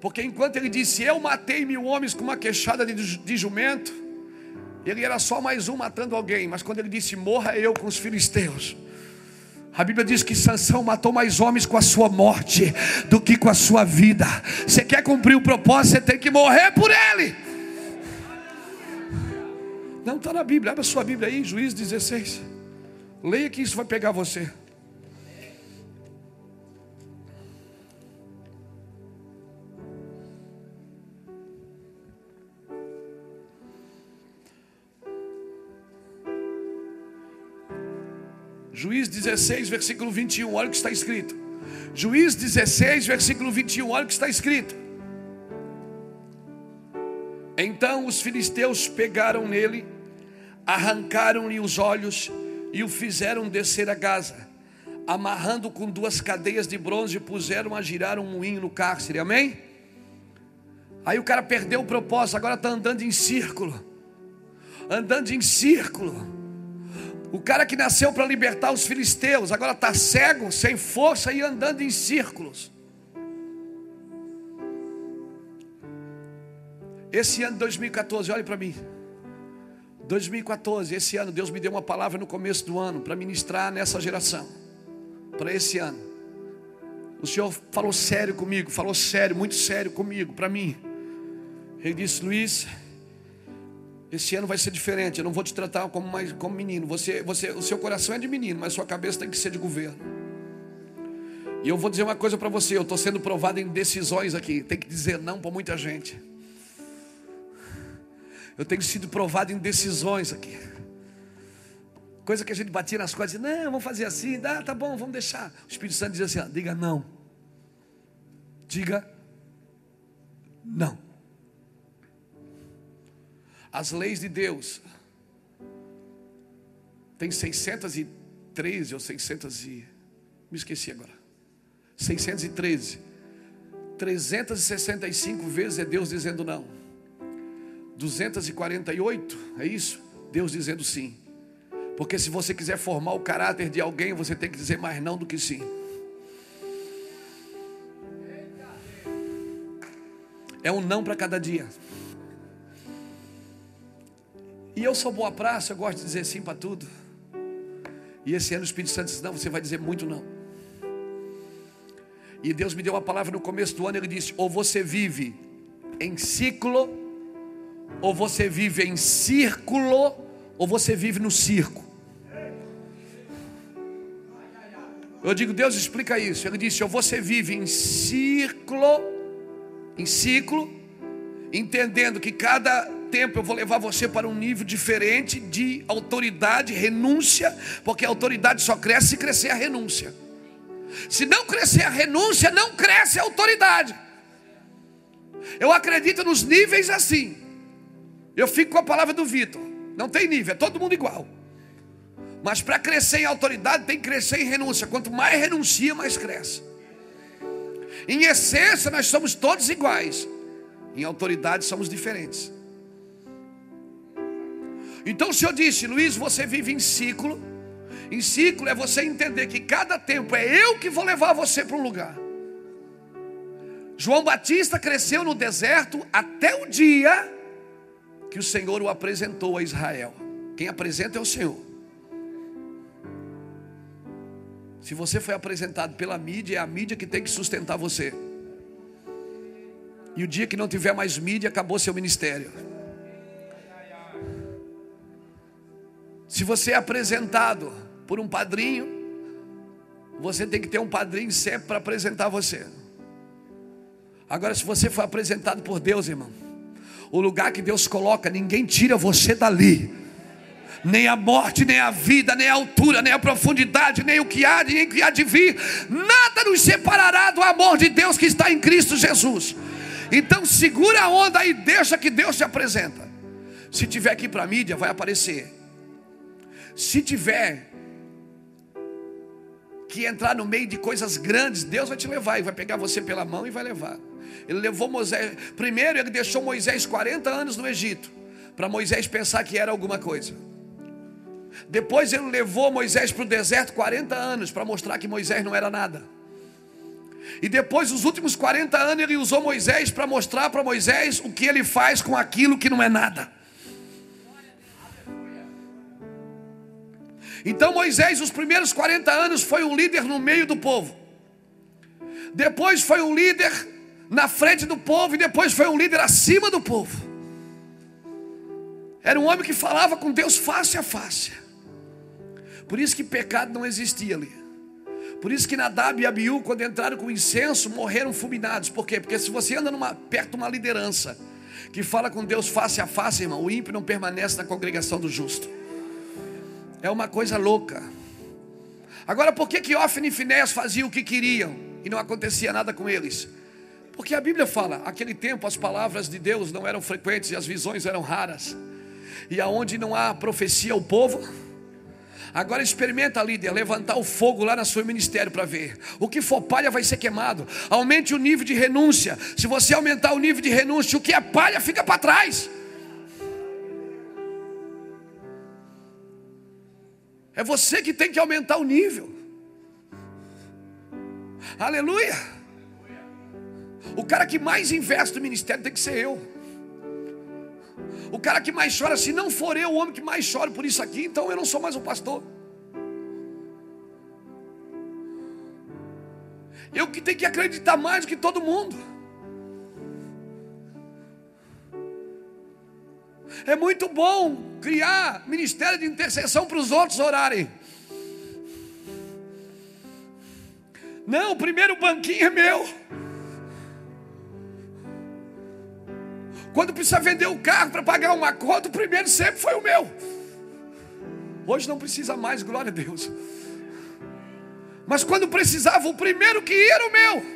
Porque enquanto ele disse, Eu matei mil homens com uma queixada de, de jumento, ele era só mais um matando alguém. Mas quando ele disse, Morra eu com os filisteus, a Bíblia diz que Sansão matou mais homens com a sua morte do que com a sua vida. Você quer cumprir o propósito, você tem que morrer por ele. Não está na Bíblia, abra sua Bíblia aí, Juízes 16. Leia que isso vai pegar você. Juiz 16, versículo 21, olha o que está escrito. Juiz 16, versículo 21, olha o que está escrito. Então os filisteus pegaram nele, arrancaram-lhe os olhos e o fizeram descer a Gaza, amarrando com duas cadeias de bronze, puseram a girar um moinho no cárcere. Amém? Aí o cara perdeu o propósito, agora está andando em círculo, andando em círculo. O cara que nasceu para libertar os filisteus, agora está cego, sem força e andando em círculos. Esse ano de 2014, olhe para mim. 2014, esse ano, Deus me deu uma palavra no começo do ano para ministrar nessa geração, para esse ano. O Senhor falou sério comigo, falou sério, muito sério comigo, para mim. Ele disse: Luiz, esse ano vai ser diferente. Eu não vou te tratar como, mais, como menino. Você, você, o seu coração é de menino, mas sua cabeça tem que ser de governo. E eu vou dizer uma coisa para você. Eu estou sendo provado em decisões aqui. Tem que dizer não para muita gente. Eu tenho sido provado em decisões aqui. Coisa que a gente batia nas costas, não, vamos fazer assim, dá, tá bom, vamos deixar. O Espírito Santo diz assim: ó, diga não. Diga não as leis de Deus. Tem 613 ou 600 e me esqueci agora. 613. 365 vezes é Deus dizendo não. 248, é isso? Deus dizendo sim. Porque se você quiser formar o caráter de alguém, você tem que dizer mais não do que sim. É um não para cada dia. E eu sou boa praça, eu gosto de dizer sim para tudo. E esse ano o Espírito Santo disse: Não, você vai dizer muito não. E Deus me deu uma palavra no começo do ano, ele disse: Ou você vive em ciclo, ou você vive em círculo, ou você vive no circo. Eu digo, Deus explica isso. Ele disse: Ou você vive em círculo, em ciclo, entendendo que cada tempo eu vou levar você para um nível diferente de autoridade, renúncia, porque a autoridade só cresce se crescer a renúncia. Se não crescer a renúncia, não cresce a autoridade. Eu acredito nos níveis assim. Eu fico com a palavra do Vitor. Não tem nível, é todo mundo igual. Mas para crescer em autoridade tem que crescer em renúncia. Quanto mais renuncia, mais cresce. Em essência, nós somos todos iguais. Em autoridade, somos diferentes. Então o Senhor disse, Luiz, você vive em ciclo. Em ciclo é você entender que cada tempo é eu que vou levar você para um lugar. João Batista cresceu no deserto até o dia que o Senhor o apresentou a Israel. Quem apresenta é o Senhor. Se você foi apresentado pela mídia, é a mídia que tem que sustentar você. E o dia que não tiver mais mídia, acabou seu ministério. Se você é apresentado por um padrinho, você tem que ter um padrinho sempre para apresentar você. Agora, se você for apresentado por Deus, irmão, o lugar que Deus coloca, ninguém tira você dali. Nem a morte, nem a vida, nem a altura, nem a profundidade, nem o que há, nem o que há de vir, nada nos separará do amor de Deus que está em Cristo Jesus. Então segura a onda e deixa que Deus te apresenta. Se tiver aqui para a mídia, vai aparecer. Se tiver que entrar no meio de coisas grandes, Deus vai te levar e vai pegar você pela mão e vai levar. Ele levou Moisés. Primeiro, ele deixou Moisés 40 anos no Egito, para Moisés pensar que era alguma coisa. Depois, ele levou Moisés para o deserto 40 anos, para mostrar que Moisés não era nada. E depois, os últimos 40 anos, ele usou Moisés para mostrar para Moisés o que ele faz com aquilo que não é nada. Então Moisés, os primeiros 40 anos, foi um líder no meio do povo. Depois foi um líder na frente do povo e depois foi um líder acima do povo. Era um homem que falava com Deus face a face. Por isso que pecado não existia ali. Por isso que Nadab e Abiú, quando entraram com incenso, morreram fulminados. Por quê? Porque se você anda numa, perto de uma liderança que fala com Deus face a face, irmão, o ímpio não permanece na congregação do justo. É uma coisa louca. Agora, por que que Ofni e Finés faziam o que queriam e não acontecia nada com eles? Porque a Bíblia fala, aquele tempo as palavras de Deus não eram frequentes e as visões eram raras. E aonde não há profecia, o povo. Agora experimenta, líder, levantar o fogo lá no seu ministério para ver. O que for palha vai ser queimado. Aumente o nível de renúncia. Se você aumentar o nível de renúncia, o que é palha fica para trás. É você que tem que aumentar o nível. Aleluia. O cara que mais investe no ministério tem que ser eu. O cara que mais chora, se não for eu o homem que mais chora por isso aqui, então eu não sou mais o pastor. Eu que tenho que acreditar mais do que todo mundo. É muito bom criar ministério de intercessão para os outros orarem. Não, o primeiro banquinho é meu. Quando precisa vender o carro para pagar uma conta, o primeiro sempre foi o meu. Hoje não precisa mais, glória a Deus. Mas quando precisava, o primeiro que ia era o meu.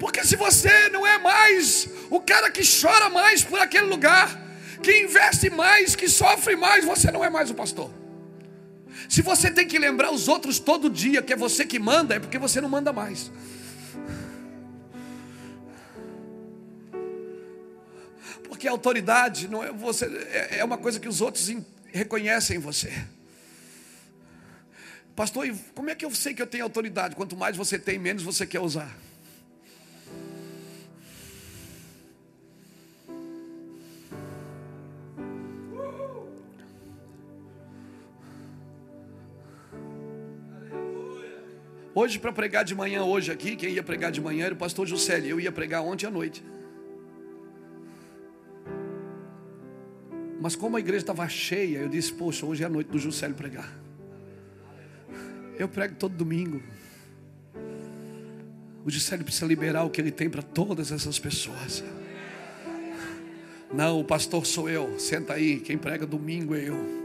Porque se você não é mais o cara que chora mais por aquele lugar, que investe mais, que sofre mais, você não é mais o pastor. Se você tem que lembrar os outros todo dia que é você que manda, é porque você não manda mais. Porque a autoridade não é você é, é uma coisa que os outros reconhecem em você. Pastor, como é que eu sei que eu tenho autoridade? Quanto mais você tem, menos você quer usar. Hoje, para pregar de manhã, hoje aqui, quem ia pregar de manhã era o pastor Juscelio. Eu ia pregar ontem à noite. Mas como a igreja estava cheia, eu disse: Poxa, hoje é a noite do Juscelio pregar. Eu prego todo domingo. O Juscelio precisa liberar o que ele tem para todas essas pessoas. Não, o pastor sou eu. Senta aí, quem prega domingo é eu.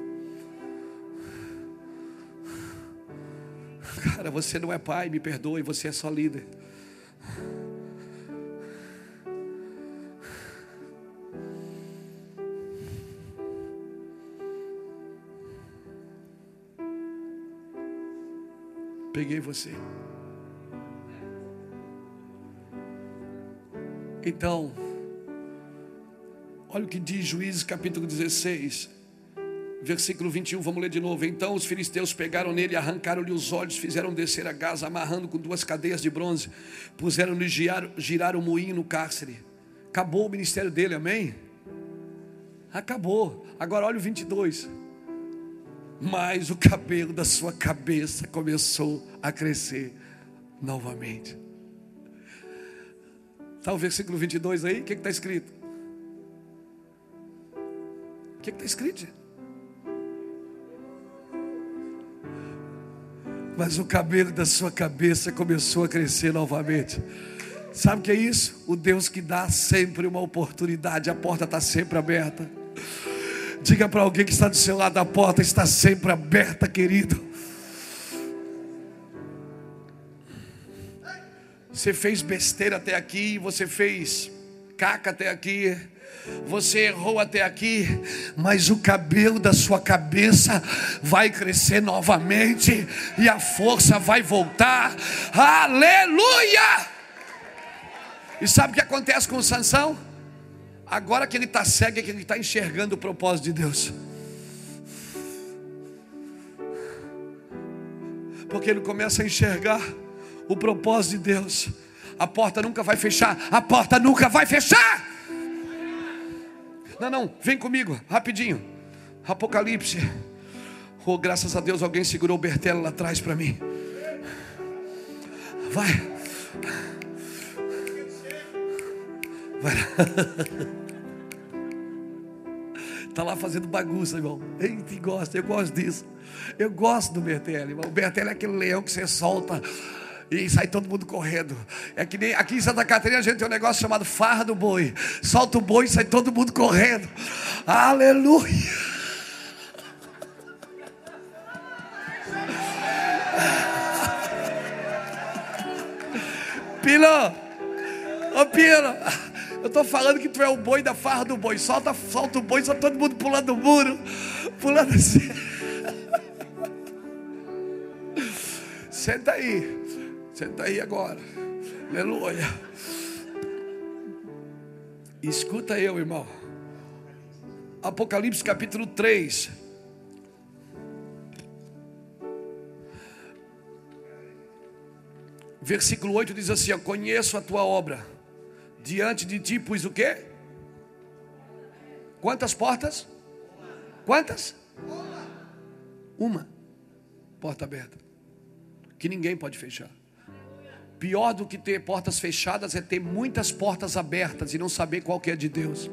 Cara, você não é pai, me perdoe, você é só líder. Peguei você. Então, olha o que diz Juízes capítulo 16, versículo 21, vamos ler de novo. Então os filisteus pegaram nele, arrancaram-lhe os olhos, fizeram descer a Gaza, amarrando com duas cadeias de bronze, puseram-lhe girar, girar o moinho no cárcere. Acabou o ministério dele, amém? Acabou. Agora olha o 22 mas o cabelo da sua cabeça começou a crescer novamente. Está o versículo 22 aí? O que está escrito? O que está escrito? Mas o cabelo da sua cabeça começou a crescer novamente. Sabe o que é isso? O Deus que dá sempre uma oportunidade, a porta está sempre aberta. Diga para alguém que está do seu lado, a porta está sempre aberta, querido. Você fez besteira até aqui, você fez caca até aqui, você errou até aqui, mas o cabelo da sua cabeça vai crescer novamente e a força vai voltar. Aleluia! E sabe o que acontece com Sansão? Agora que ele está cego, é que ele está enxergando o propósito de Deus. Porque ele começa a enxergar o propósito de Deus. A porta nunca vai fechar. A porta nunca vai fechar. Não, não, vem comigo, rapidinho. Apocalipse. Oh, graças a Deus, alguém segurou o Bertelo lá atrás para mim. Vai. Vai Está lá fazendo bagunça, irmão. Eita, gosta, eu gosto disso. Eu gosto do Bertelli, irmão. O Bertelli é aquele leão que você solta e sai todo mundo correndo. É que nem aqui em Santa Catarina a gente tem um negócio chamado farra do boi. Solta o boi e sai todo mundo correndo. Aleluia. Pilo, ô Pilo. Eu estou falando que tu é o boi da farra do boi. Solta, solta o boi, só todo mundo pulando o muro. Pulando assim. Senta aí. Senta aí agora. Aleluia. Escuta eu, irmão. Apocalipse capítulo 3. Versículo 8 diz assim: conheço a tua obra diante de ti pus o quê? Quantas portas? Quantas? Uma porta aberta que ninguém pode fechar. Pior do que ter portas fechadas é ter muitas portas abertas e não saber qual que é de Deus.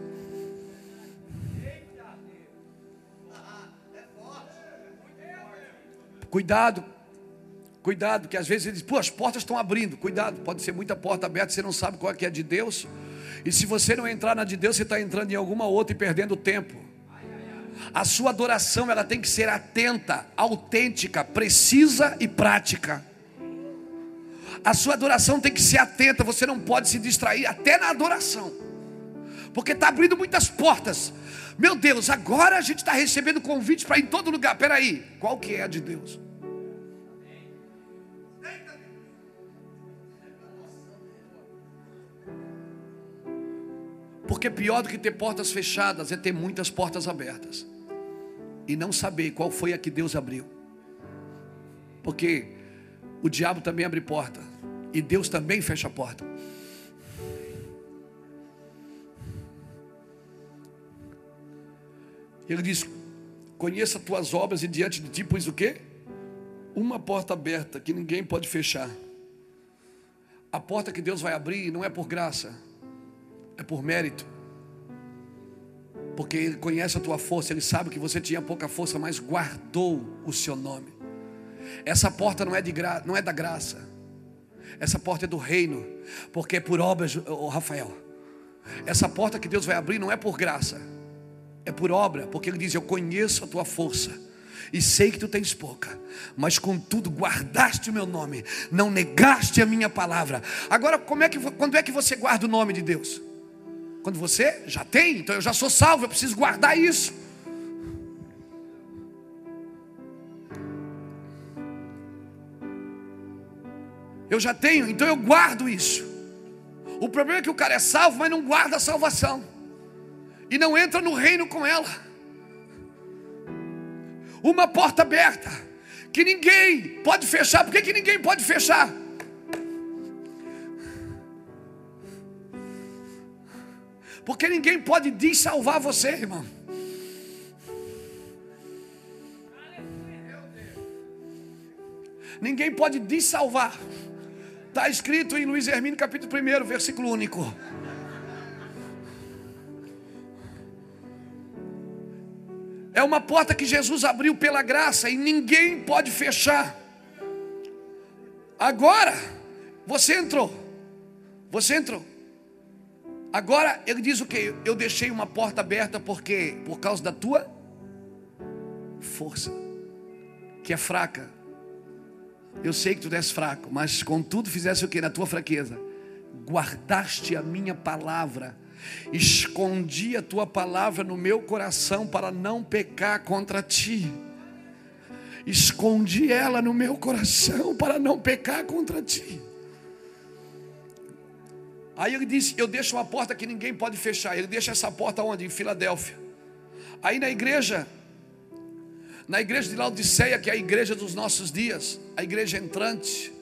Cuidado Cuidado, que às vezes ele diz, pô, as portas estão abrindo. Cuidado, pode ser muita porta aberta, você não sabe qual é que é de Deus. E se você não entrar na de Deus, você está entrando em alguma outra e perdendo tempo. A sua adoração ela tem que ser atenta, autêntica, precisa e prática. A sua adoração tem que ser atenta, você não pode se distrair até na adoração, porque está abrindo muitas portas. Meu Deus, agora a gente está recebendo convites para ir em todo lugar. Peraí, qual que é a de Deus? Porque pior do que ter portas fechadas é ter muitas portas abertas e não saber qual foi a que Deus abriu. Porque o diabo também abre porta e Deus também fecha a porta. Ele diz: Conheça tuas obras e diante de ti pus o quê? uma porta aberta que ninguém pode fechar. A porta que Deus vai abrir não é por graça, é por mérito. Porque Ele conhece a tua força, Ele sabe que você tinha pouca força, mas guardou o seu nome. Essa porta não é, de gra... não é da graça, essa porta é do reino, porque é por obras, oh, Rafael. Essa porta que Deus vai abrir não é por graça, é por obra, porque Ele diz: Eu conheço a tua força e sei que tu tens pouca, mas contudo guardaste o meu nome, não negaste a minha palavra. Agora, como é que, quando é que você guarda o nome de Deus? Quando você já tem, então eu já sou salvo, eu preciso guardar isso. Eu já tenho, então eu guardo isso. O problema é que o cara é salvo, mas não guarda a salvação. E não entra no reino com ela. Uma porta aberta que ninguém pode fechar. Por que, que ninguém pode fechar? Porque ninguém pode dessalvar você, irmão. Ninguém pode dessalvar. Está escrito em Luiz Hermínio, capítulo 1, versículo único. É uma porta que Jesus abriu pela graça e ninguém pode fechar. Agora, você entrou. Você entrou. Agora ele diz o que? Eu deixei uma porta aberta porque por causa da tua força, que é fraca. Eu sei que tu és fraco, mas contudo fizesse o que na tua fraqueza? Guardaste a minha palavra, escondi a tua palavra no meu coração para não pecar contra ti. Escondi ela no meu coração para não pecar contra ti. Aí ele disse: Eu deixo uma porta que ninguém pode fechar. Ele deixa essa porta onde? Em Filadélfia. Aí na igreja, na igreja de Laodiceia, que é a igreja dos nossos dias, a igreja entrante.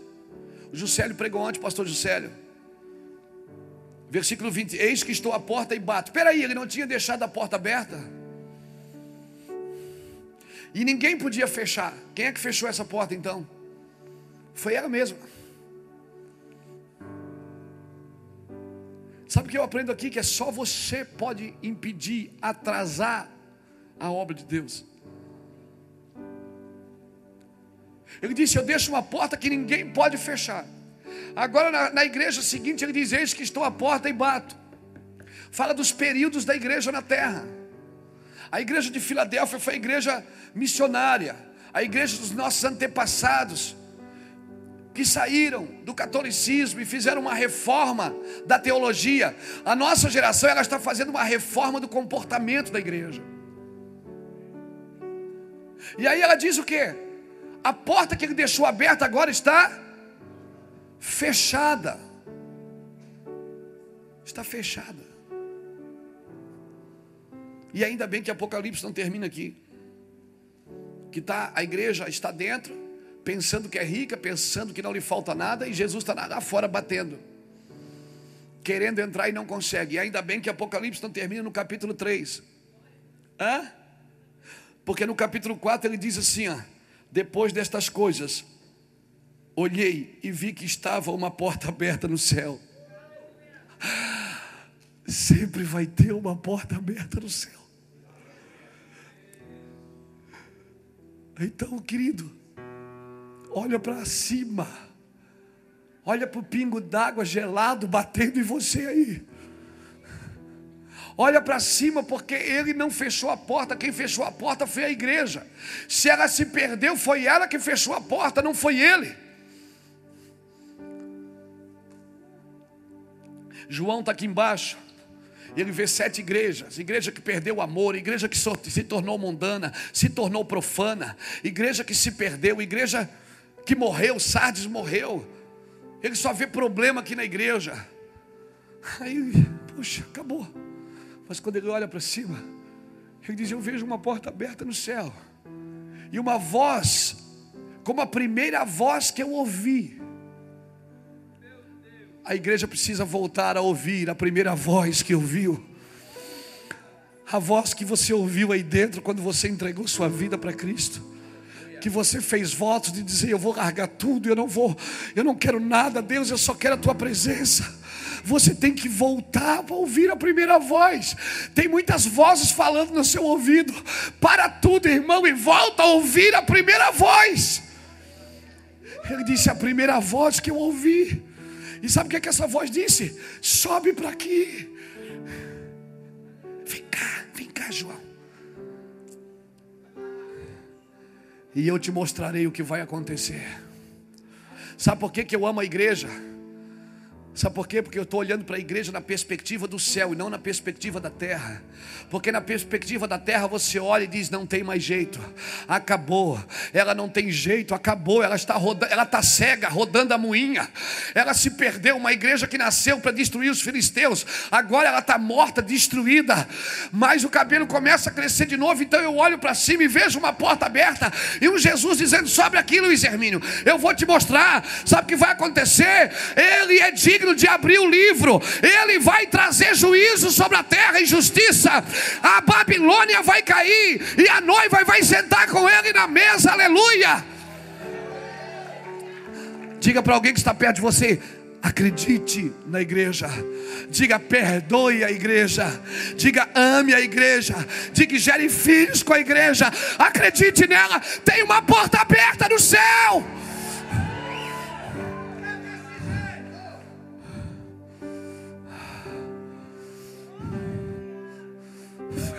O Juscelio pregou ontem, pastor Juscelio. Versículo 20: Eis que estou à porta e bato. Espera aí, ele não tinha deixado a porta aberta. E ninguém podia fechar. Quem é que fechou essa porta então? Foi ela mesma. Sabe o que eu aprendo aqui? Que é só você pode impedir, atrasar a obra de Deus. Ele disse: Eu deixo uma porta que ninguém pode fechar. Agora, na, na igreja seguinte, ele diz: Eis que estou à porta e bato. Fala dos períodos da igreja na terra. A igreja de Filadélfia foi a igreja missionária, a igreja dos nossos antepassados que saíram do catolicismo e fizeram uma reforma da teologia. A nossa geração ela está fazendo uma reforma do comportamento da igreja. E aí ela diz o que? A porta que ele deixou aberta agora está fechada. Está fechada. E ainda bem que Apocalipse não termina aqui. Que tá, a igreja está dentro, pensando que é rica, pensando que não lhe falta nada, e Jesus está lá fora batendo, querendo entrar e não consegue. E ainda bem que Apocalipse não termina no capítulo 3. Hã? Porque no capítulo 4 ele diz assim: ó, depois destas coisas, olhei e vi que estava uma porta aberta no céu. Sempre vai ter uma porta aberta no céu. Então, querido, olha para cima, olha para o pingo d'água gelado batendo em você aí. Olha para cima, porque ele não fechou a porta, quem fechou a porta foi a igreja. Se ela se perdeu, foi ela que fechou a porta, não foi ele. João está aqui embaixo. Ele vê sete igrejas: igreja que perdeu o amor, igreja que se tornou mundana, se tornou profana, igreja que se perdeu, igreja que morreu, Sardes morreu. Ele só vê problema aqui na igreja. Aí, puxa, acabou. Mas quando ele olha para cima, ele diz: Eu vejo uma porta aberta no céu, e uma voz, como a primeira voz que eu ouvi. A igreja precisa voltar a ouvir a primeira voz que ouviu. A voz que você ouviu aí dentro quando você entregou sua vida para Cristo. que você fez votos de dizer: Eu vou largar tudo, eu não vou, eu não quero nada, Deus, eu só quero a tua presença. Você tem que voltar para ouvir a primeira voz. Tem muitas vozes falando no seu ouvido. Para tudo, irmão, e volta a ouvir a primeira voz. Ele disse: A primeira voz que eu ouvi. E sabe o que, é que essa voz disse? Sobe para aqui. Vem cá, vem cá, João. E eu te mostrarei o que vai acontecer. Sabe por que, que eu amo a igreja? Sabe por quê? Porque eu estou olhando para a igreja na perspectiva do céu e não na perspectiva da terra. Porque na perspectiva da terra você olha e diz: não tem mais jeito, acabou. Ela não tem jeito, acabou. Ela está ela está cega, rodando a moinha. Ela se perdeu. Uma igreja que nasceu para destruir os filisteus, agora ela está morta, destruída. Mas o cabelo começa a crescer de novo. Então eu olho para cima e vejo uma porta aberta e um Jesus dizendo: sobe aqui, Luiz Hermínio. Eu vou te mostrar. Sabe o que vai acontecer? Ele é digno digno de abrir o livro, ele vai trazer juízo sobre a terra e justiça. A Babilônia vai cair e a noiva vai sentar com ele na mesa, aleluia. Diga para alguém que está perto de você: acredite na igreja, diga perdoe a igreja, diga ame a igreja, diga gere filhos com a igreja, acredite nela, tem uma porta aberta no céu.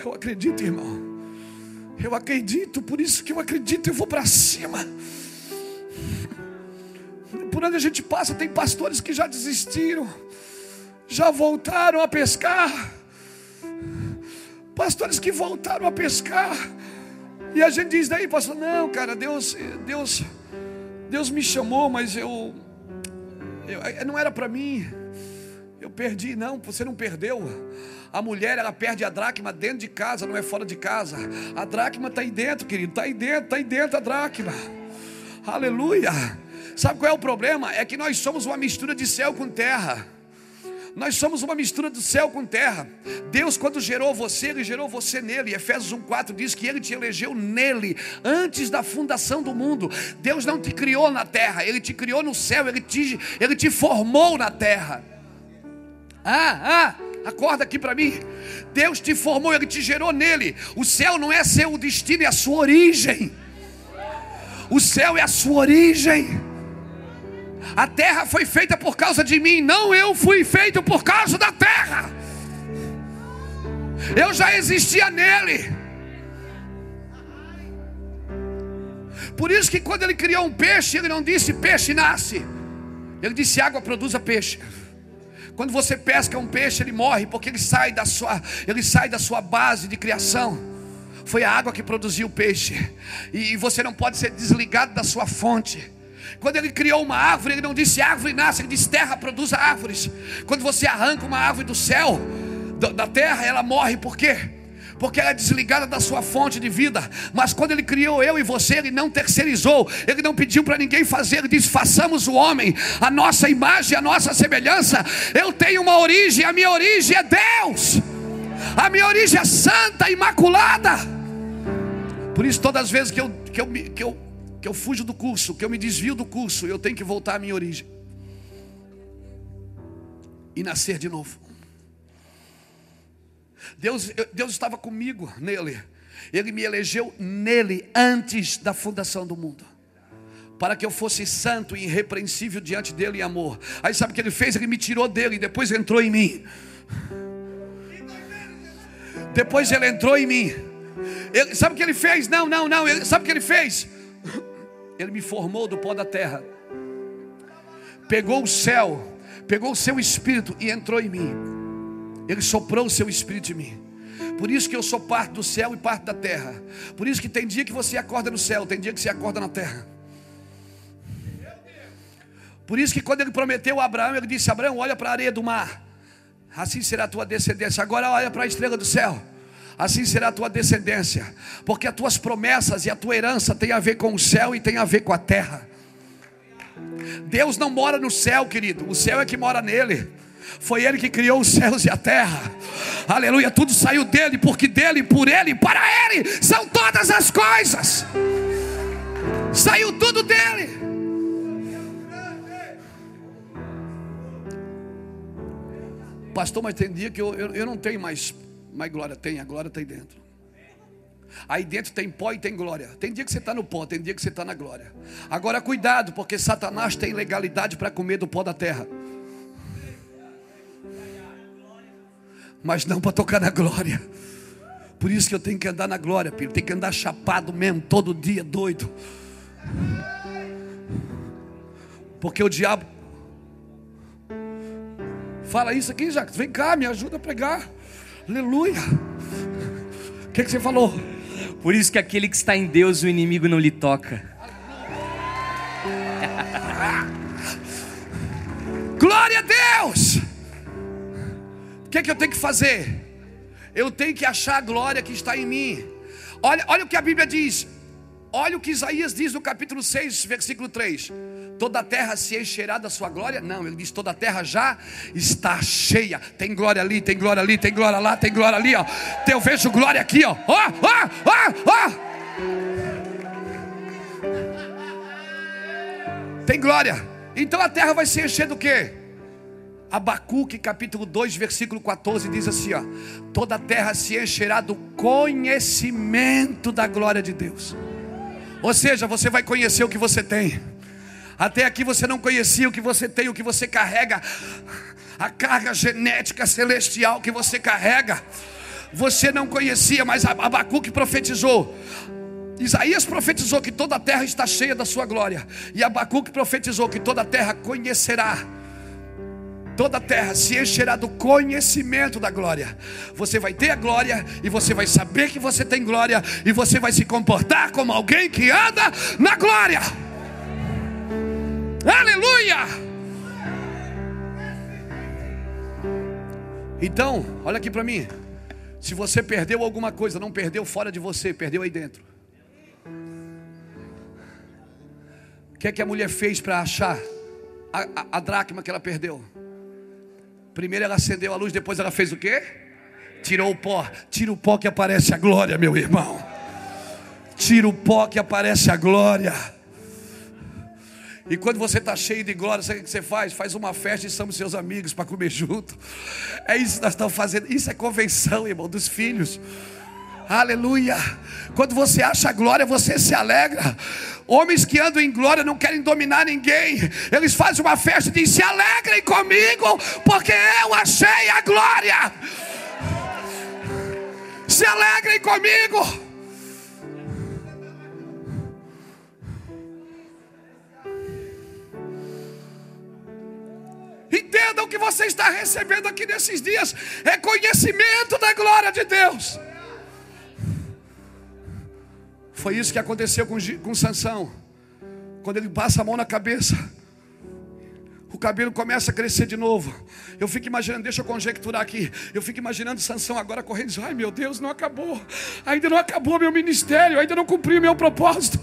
Eu acredito, irmão. Eu acredito, por isso que eu acredito, eu vou para cima. Por onde a gente passa, tem pastores que já desistiram, já voltaram a pescar. Pastores que voltaram a pescar. E a gente diz daí, pastor, não, cara, Deus, Deus, Deus me chamou, mas eu, eu não era para mim. Eu perdi, não, você não perdeu. A mulher, ela perde a dracma dentro de casa, não é fora de casa. A dracma está aí dentro, querido, está aí dentro, está aí dentro a dracma. Aleluia. Sabe qual é o problema? É que nós somos uma mistura de céu com terra. Nós somos uma mistura do céu com terra. Deus, quando gerou você, Ele gerou você nele. Efésios 1,4 diz que Ele te elegeu nele, antes da fundação do mundo. Deus não te criou na terra, Ele te criou no céu, Ele te, Ele te formou na terra. Ah, ah, Acorda aqui para mim. Deus te formou, Ele te gerou nele. O céu não é seu destino, é a sua origem. O céu é a sua origem. A terra foi feita por causa de mim, não eu fui feito por causa da terra. Eu já existia nele. Por isso que quando ele criou um peixe, ele não disse peixe nasce. Ele disse água produza peixe. Quando você pesca um peixe, ele morre porque ele sai da sua, ele sai da sua base de criação. Foi a água que produziu o peixe. E você não pode ser desligado da sua fonte. Quando ele criou uma árvore, ele não disse árvore nasce, ele disse terra produza árvores. Quando você arranca uma árvore do céu, da terra, ela morre, por quê? Porque ela é desligada da sua fonte de vida. Mas quando Ele criou eu e você, Ele não terceirizou, Ele não pediu para ninguém fazer, Ele disse: façamos o homem, a nossa imagem, a nossa semelhança. Eu tenho uma origem, a minha origem é Deus, a minha origem é santa, imaculada. Por isso, todas as vezes que eu, que eu, que eu, que eu fujo do curso, que eu me desvio do curso, eu tenho que voltar à minha origem e nascer de novo. Deus, Deus estava comigo nele. Ele me elegeu nele antes da fundação do mundo. Para que eu fosse santo e irrepreensível diante dele em amor. Aí sabe o que ele fez? Ele me tirou dele e depois entrou em mim. Depois ele entrou em mim. Ele, sabe o que ele fez? Não, não, não. Ele, sabe o que ele fez? Ele me formou do pó da terra. Pegou o céu, pegou o seu espírito e entrou em mim. Ele soprou o seu espírito em mim. Por isso que eu sou parte do céu e parte da terra. Por isso que tem dia que você acorda no céu, tem dia que você acorda na terra. Por isso que quando ele prometeu a Abraão, ele disse: Abraão, olha para a areia do mar. Assim será a tua descendência. Agora olha para a estrela do céu. Assim será a tua descendência. Porque as tuas promessas e a tua herança tem a ver com o céu e tem a ver com a terra. Deus não mora no céu, querido. O céu é que mora nele. Foi ele que criou os céus e a terra. Aleluia, tudo saiu dele, porque dele, por ele, para ele são todas as coisas. Saiu tudo dele. Pastor, mas tem dia que eu, eu, eu não tenho mais, mais glória tem, a glória tá tem dentro. Aí dentro tem pó e tem glória. Tem dia que você está no pó, tem dia que você está na glória. Agora cuidado, porque Satanás tem legalidade para comer do pó da terra. Mas não para tocar na glória. Por isso que eu tenho que andar na glória, filho. Tem que andar chapado mesmo, todo dia, doido. Porque o diabo. Fala isso aqui, Jacques. Vem cá, me ajuda a pregar. Aleluia. O que, que você falou? Por isso que aquele que está em Deus, o inimigo não lhe toca. Glória a Deus! Que, que eu tenho que fazer? Eu tenho que achar a glória que está em mim. Olha, olha o que a Bíblia diz. Olha o que Isaías diz no capítulo 6, versículo 3. Toda a terra se encherá da sua glória? Não, ele diz: toda a terra já está cheia. Tem glória ali, tem glória ali, tem glória lá, tem glória ali, ó. Eu vejo glória aqui, ó. Ó, ó, ó, ó. Tem glória. Então a terra vai se encher do quê? Abacuque capítulo 2, versículo 14 diz assim: ó, toda a terra se encherá do conhecimento da glória de Deus. Ou seja, você vai conhecer o que você tem. Até aqui você não conhecia o que você tem, o que você carrega, a carga genética celestial que você carrega. Você não conhecia, mas Abacuque profetizou. Isaías profetizou que toda a terra está cheia da sua glória. E Abacuque profetizou que toda a terra conhecerá Toda a terra se encherá do conhecimento da glória. Você vai ter a glória e você vai saber que você tem glória e você vai se comportar como alguém que anda na glória. Aleluia! Então, olha aqui para mim. Se você perdeu alguma coisa, não perdeu fora de você, perdeu aí dentro. O que é que a mulher fez para achar a, a, a dracma que ela perdeu? Primeiro ela acendeu a luz, depois ela fez o quê? Tirou o pó. Tira o pó que aparece a glória, meu irmão. Tira o pó que aparece a glória. E quando você está cheio de glória, sabe o que você faz? Faz uma festa e somos seus amigos para comer junto. É isso que nós estamos fazendo. Isso é convenção, irmão, dos filhos. Aleluia. Quando você acha glória, você se alegra. Homens que andam em glória não querem dominar ninguém. Eles fazem uma festa e dizem: Se alegrem comigo, porque eu achei a glória. Se alegrem comigo. Entenda o que você está recebendo aqui nesses dias é conhecimento da glória de Deus. Foi isso que aconteceu com, com Sansão. Quando ele passa a mão na cabeça, o cabelo começa a crescer de novo. Eu fico imaginando, deixa eu conjecturar aqui. Eu fico imaginando Sansão agora correndo, ai meu Deus, não acabou. Ainda não acabou meu ministério, ainda não cumpri meu propósito.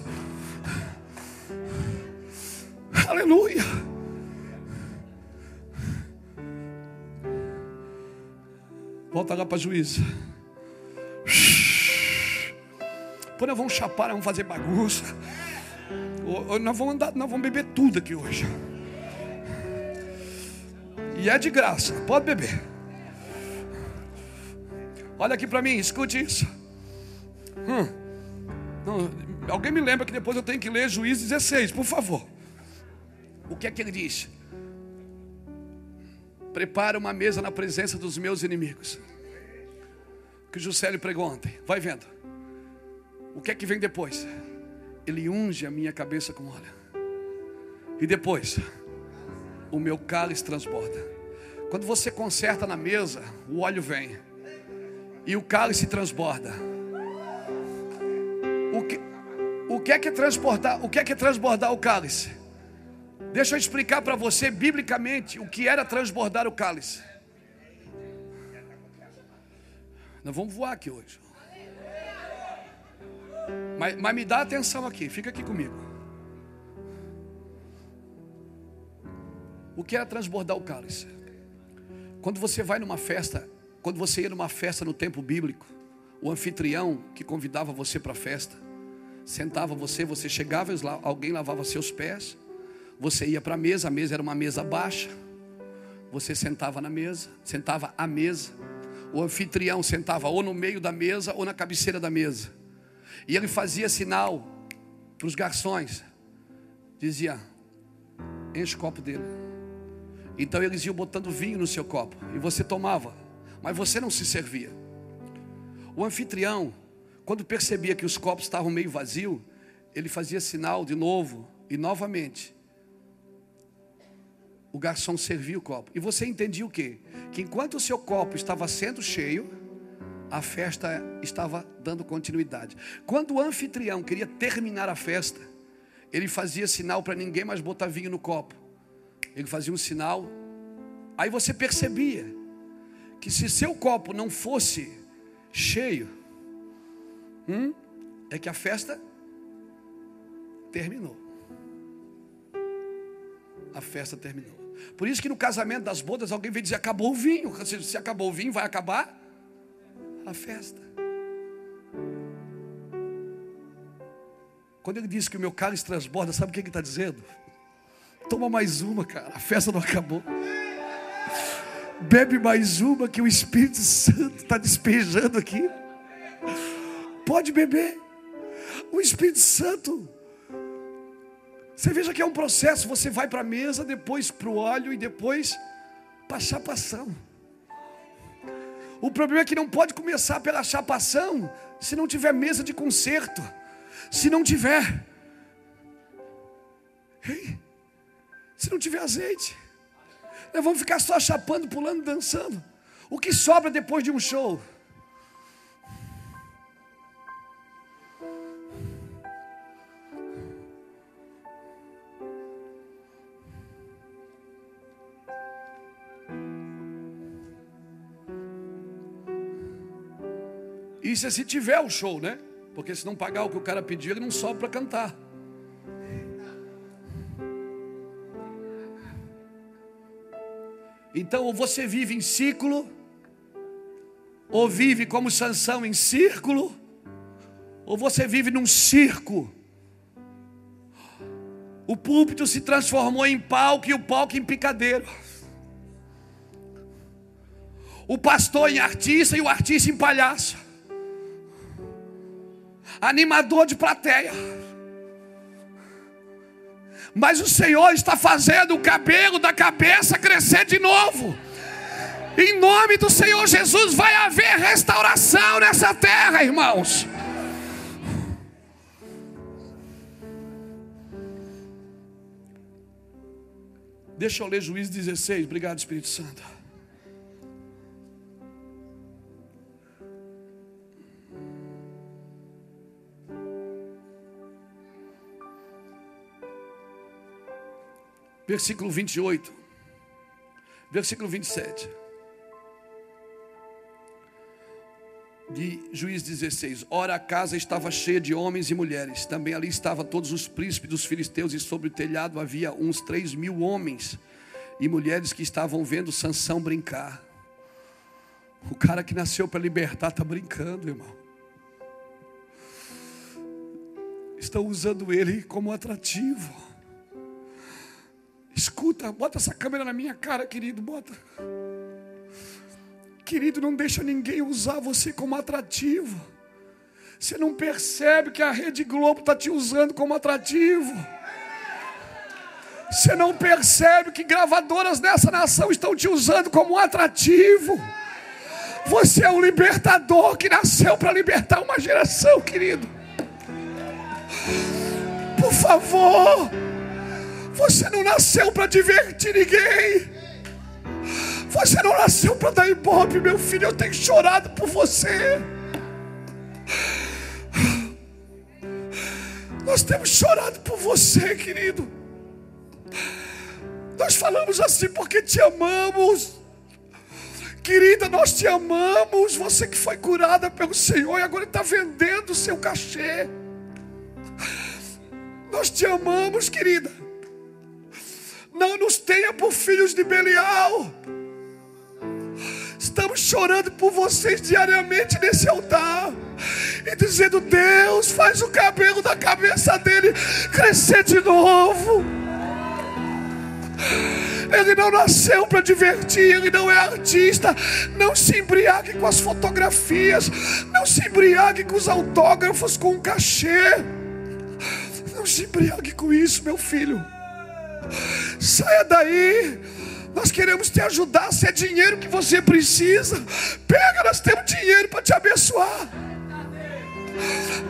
Aleluia. Volta lá para juiz. Pô, nós vamos chapar, nós vamos fazer bagunça. Nós vamos andar, nós vamos beber tudo aqui hoje. E é de graça, pode beber. Olha aqui para mim, escute isso. Hum. Não, alguém me lembra que depois eu tenho que ler Juízes 16, por favor. O que é que ele diz? Prepara uma mesa na presença dos meus inimigos. Que o Juscelio pregou ontem. Vai vendo. O que é que vem depois? Ele unge a minha cabeça com óleo. E depois, o meu cálice transborda. Quando você conserta na mesa, o óleo vem. E o cálice transborda. O que, o que é que é transbordar? O que é que é transbordar o cálice? Deixa eu explicar para você biblicamente o que era transbordar o cálice. Nós vamos voar aqui hoje. Mas, mas me dá atenção aqui, fica aqui comigo. O que era transbordar o cálice? Quando você vai numa festa, quando você ia numa festa no tempo bíblico, o anfitrião que convidava você para a festa, sentava você, você chegava, alguém lavava seus pés, você ia para a mesa, a mesa era uma mesa baixa, você sentava na mesa, sentava à mesa. O anfitrião sentava ou no meio da mesa ou na cabeceira da mesa. E ele fazia sinal para os garçons. Dizia: enche o copo dele. Então eles iam botando vinho no seu copo e você tomava, mas você não se servia. O anfitrião, quando percebia que os copos estavam meio vazios, ele fazia sinal de novo e novamente o garçom servia o copo. E você entendia o quê? Que enquanto o seu copo estava sendo cheio, a festa estava dando continuidade. Quando o anfitrião queria terminar a festa, ele fazia sinal para ninguém mais botar vinho no copo. Ele fazia um sinal. Aí você percebia que se seu copo não fosse cheio, hum, é que a festa terminou. A festa terminou. Por isso que no casamento das bodas alguém vem dizer acabou o vinho. Se acabou o vinho, vai acabar a festa. Quando ele diz que o meu cálice transborda, sabe o que ele está dizendo? Toma mais uma, cara. A festa não acabou. Bebe mais uma que o Espírito Santo está despejando aqui. Pode beber. O Espírito Santo você veja que é um processo, você vai para a mesa, depois para o óleo e depois para a chapação. O problema é que não pode começar pela chapação se não tiver mesa de conserto. Se não tiver. Se não tiver azeite. Nós vamos ficar só chapando, pulando, dançando. O que sobra depois de um show? Isso é se tiver o show, né? Porque se não pagar o que o cara pediu, ele não sobe para cantar. Então, ou você vive em ciclo, ou vive como Sansão em círculo, ou você vive num circo. O púlpito se transformou em palco e o palco em picadeiro. O pastor em artista e o artista em palhaço animador de plateia. Mas o Senhor está fazendo o cabelo da cabeça crescer de novo. Em nome do Senhor Jesus vai haver restauração nessa terra, irmãos. Deixa eu ler Juízes 16. Obrigado, Espírito Santo. Versículo 28, versículo 27. De Juiz 16: Ora, a casa estava cheia de homens e mulheres, também ali estavam todos os príncipes dos filisteus, e sobre o telhado havia uns três mil homens e mulheres que estavam vendo Sansão brincar. O cara que nasceu para libertar está brincando, irmão. Estão usando ele como atrativo. Escuta, bota essa câmera na minha cara, querido, bota. Querido, não deixa ninguém usar você como atrativo. Você não percebe que a Rede Globo está te usando como atrativo. Você não percebe que gravadoras dessa nação estão te usando como atrativo. Você é um libertador que nasceu para libertar uma geração, querido. Por favor. Você não nasceu para divertir ninguém. Você não nasceu para dar ibope, meu filho. Eu tenho chorado por você. Nós temos chorado por você, querido. Nós falamos assim porque te amamos. Querida, nós te amamos. Você que foi curada pelo Senhor e agora está vendendo o seu cachê. Nós te amamos, querida. Não nos tenha por filhos de Belial. Estamos chorando por vocês diariamente nesse altar. E dizendo: Deus, faz o cabelo da cabeça dele crescer de novo. Ele não nasceu para divertir, ele não é artista. Não se embriague com as fotografias, não se embriague com os autógrafos, com o cachê. Não se embriague com isso, meu filho. Saia daí. Nós queremos te ajudar. Se é dinheiro que você precisa, pega, nós temos dinheiro para te abençoar.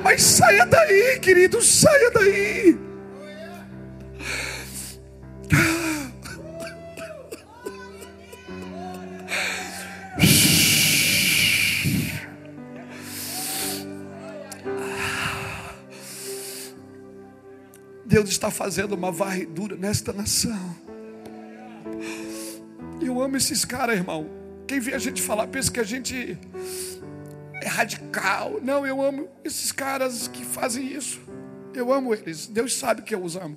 Mas saia daí, querido, saia daí. Deus está fazendo uma varredura nesta nação. Eu amo esses caras, irmão. Quem vê a gente falar, pensa que a gente é radical. Não, eu amo esses caras que fazem isso. Eu amo eles. Deus sabe que eu os amo.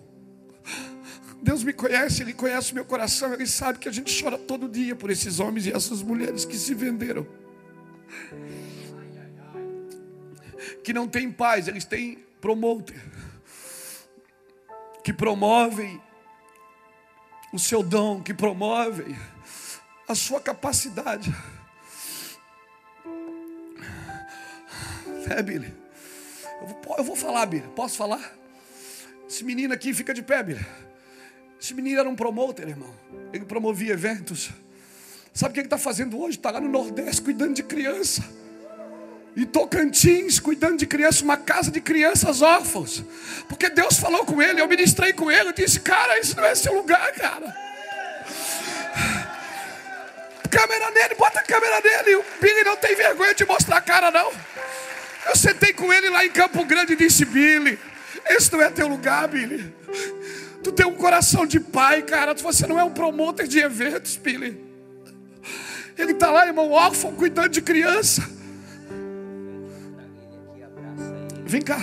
Deus me conhece, Ele conhece o meu coração. Ele sabe que a gente chora todo dia por esses homens e essas mulheres que se venderam. Que não têm paz, eles têm promoter que promovem o seu dom, que promovem a sua capacidade. É, Billy? Eu vou, eu vou falar, Billy. Posso falar? Esse menino aqui fica de pé, Billy. Esse menino era um promotor, irmão. Ele promovia eventos. Sabe o que ele está fazendo hoje? Está lá no Nordeste cuidando de criança. Em Tocantins, cuidando de crianças, uma casa de crianças órfãos. Porque Deus falou com ele, eu ministrei com ele, eu disse, cara, isso não é seu lugar, cara. Câmera nele, bota a câmera nele. O Billy não tem vergonha de mostrar a cara, não. Eu sentei com ele lá em Campo Grande e disse, Billy, esse não é teu lugar, Billy. Tu tem um coração de pai, cara. Você não é um promotor de eventos, Billy. Ele está lá, irmão, órfão, cuidando de criança. Vem cá.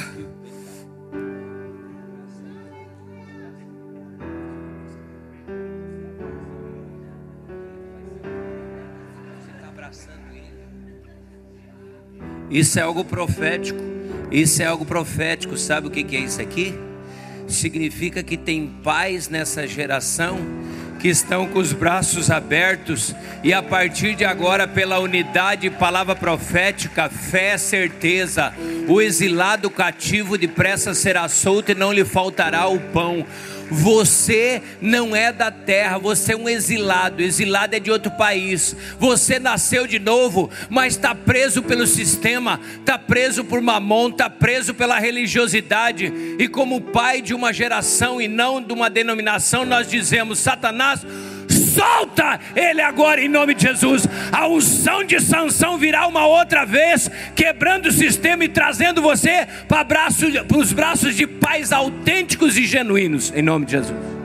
Isso é algo profético. Isso é algo profético. Sabe o que é isso aqui? Significa que tem paz nessa geração que estão com os braços abertos e a partir de agora, pela unidade, palavra profética, fé, certeza, o exilado cativo depressa será solto e não lhe faltará o pão. Você não é da terra, você é um exilado. Exilado é de outro país. Você nasceu de novo, mas está preso pelo sistema, está preso por mamon, está preso pela religiosidade. E como pai de uma geração e não de uma denominação, nós dizemos: Satanás solta ele agora em nome de Jesus. A unção de Sansão virá uma outra vez, quebrando o sistema e trazendo você para, braço, os braços de pais autênticos e genuínos, em nome de Jesus.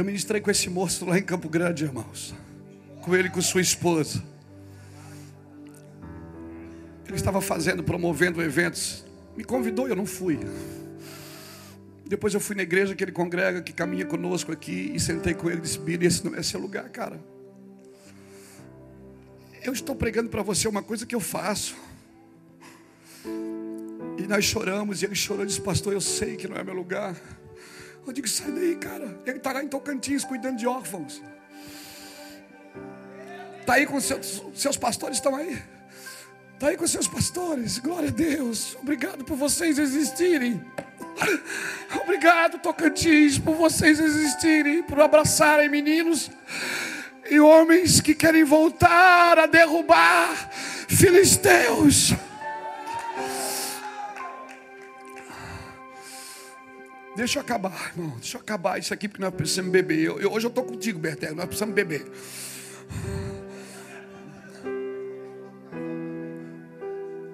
Eu ministrei com esse moço lá em Campo Grande, irmãos. Com ele e com sua esposa. Ele estava fazendo, promovendo eventos. Me convidou e eu não fui. Depois eu fui na igreja que ele congrega, que caminha conosco aqui, e sentei com ele e disse: Billy, esse não é seu lugar, cara. Eu estou pregando para você uma coisa que eu faço. E nós choramos, e ele chorou e disse: Pastor, eu sei que não é meu lugar. Eu digo: Sai daí, cara. Ele está lá em Tocantins cuidando de órfãos. Está aí com seus, seus pastores, estão aí. Está aí com seus pastores, glória a Deus. Obrigado por vocês existirem. Obrigado, Tocantins, por vocês existirem, por abraçarem meninos e homens que querem voltar a derrubar filisteus. Deixa eu acabar, irmão. Deixa eu acabar isso aqui, porque nós precisamos beber. Eu, eu, hoje eu estou contigo, Bertel. Nós precisamos beber.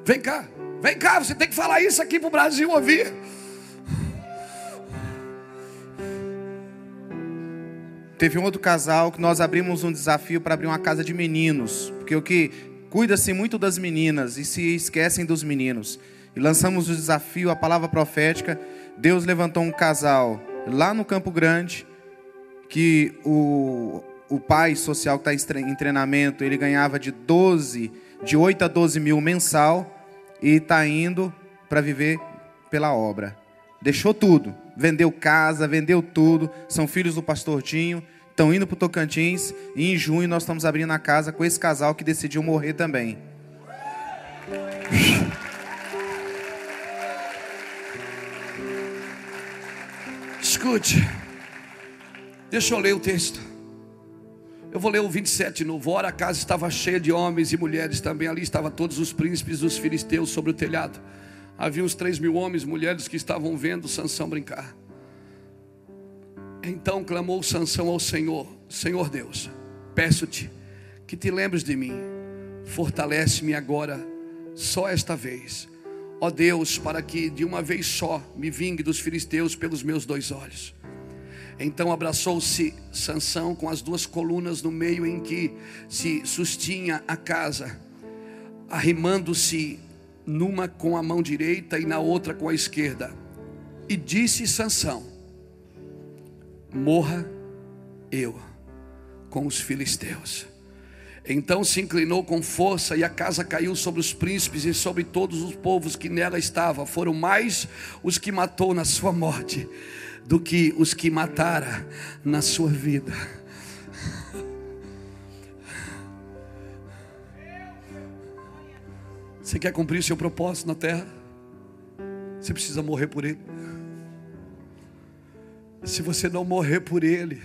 Vem cá, vem cá, você tem que falar isso aqui para o Brasil ouvir. Teve um outro casal que nós abrimos um desafio para abrir uma casa de meninos, porque o que cuida-se muito das meninas e se esquecem dos meninos. E lançamos o desafio, a palavra profética. Deus levantou um casal lá no Campo Grande, que o, o pai social que está em treinamento, ele ganhava de 12, de 8 a 12 mil mensal e está indo para viver pela obra. Deixou tudo, vendeu casa, vendeu tudo, são filhos do pastor Tinho, estão indo para o Tocantins e em junho nós estamos abrindo a casa com esse casal que decidiu morrer também. Escute, deixa eu ler o texto. Eu vou ler o 27 de novo. Ora, a casa estava cheia de homens e mulheres também. Ali estavam todos os príncipes dos filisteus sobre o telhado. Havia uns três mil homens e mulheres que estavam vendo Sansão brincar. Então clamou Sansão ao Senhor: Senhor Deus, peço-te que te lembres de mim. Fortalece-me agora, só esta vez. Ó Deus, para que de uma vez só me vingue dos filisteus pelos meus dois olhos. Então abraçou-se Sansão com as duas colunas no meio em que se sustinha a casa, arrimando-se numa com a mão direita e na outra com a esquerda. E disse Sansão: Morra eu com os filisteus. Então se inclinou com força e a casa caiu sobre os príncipes e sobre todos os povos que nela estavam. Foram mais os que matou na sua morte do que os que matara na sua vida. Você quer cumprir seu propósito na terra? Você precisa morrer por ele. Se você não morrer por ele,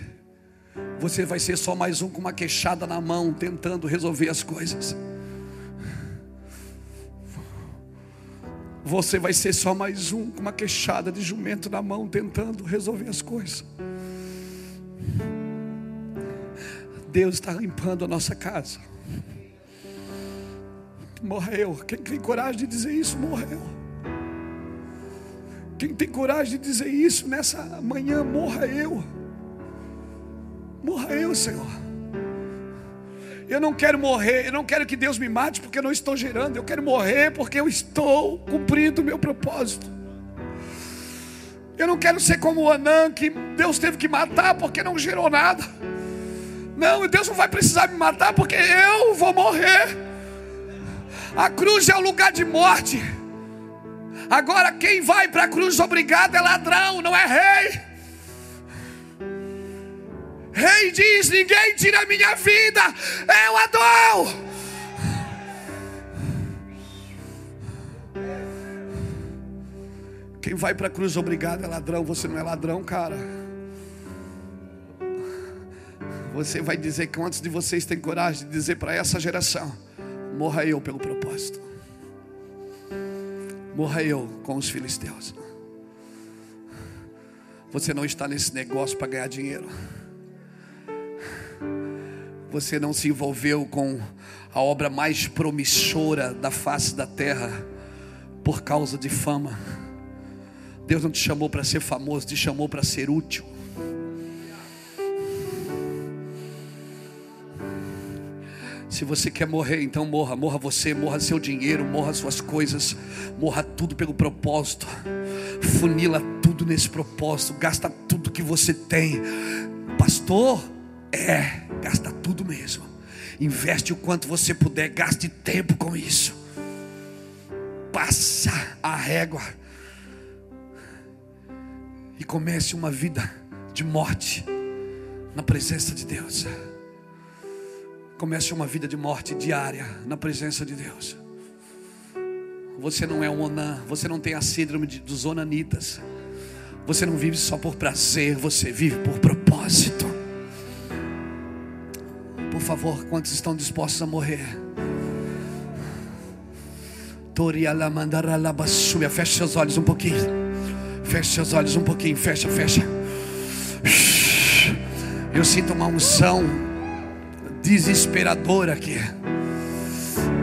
você vai ser só mais um com uma queixada na mão, tentando resolver as coisas. Você vai ser só mais um com uma queixada de jumento na mão, tentando resolver as coisas. Deus está limpando a nossa casa. Morreu. Quem tem coragem de dizer isso, morreu. Quem tem coragem de dizer isso nessa manhã, morra eu. Morra eu, Senhor. Eu não quero morrer, eu não quero que Deus me mate porque eu não estou gerando, eu quero morrer porque eu estou cumprindo o meu propósito. Eu não quero ser como o Anã, que Deus teve que matar porque não gerou nada. Não, Deus não vai precisar me matar porque eu vou morrer. A cruz é o lugar de morte. Agora, quem vai para a cruz obrigado é ladrão, não é rei. Rei diz: Ninguém tira minha vida, eu a dou. Quem vai para a cruz obrigado é ladrão, você não é ladrão, cara. Você vai dizer que antes de vocês têm coragem de dizer para essa geração: morra eu pelo propósito, morra eu com os filisteus. Você não está nesse negócio para ganhar dinheiro. Você não se envolveu com a obra mais promissora da face da terra por causa de fama. Deus não te chamou para ser famoso, te chamou para ser útil. Se você quer morrer, então morra. Morra você, morra seu dinheiro, morra suas coisas, morra tudo pelo propósito. Funila tudo nesse propósito, gasta tudo que você tem. Pastor, é, gasta tudo mesmo. Investe o quanto você puder, gaste tempo com isso. Passa a régua e comece uma vida de morte na presença de Deus. Comece uma vida de morte diária na presença de Deus. Você não é um Onã, você não tem a síndrome dos Onanitas. Você não vive só por prazer, você vive por propósito favor, quantos estão dispostos a morrer? Feche seus olhos um pouquinho. Feche seus olhos um pouquinho. Fecha, fecha. Eu sinto uma unção desesperadora aqui.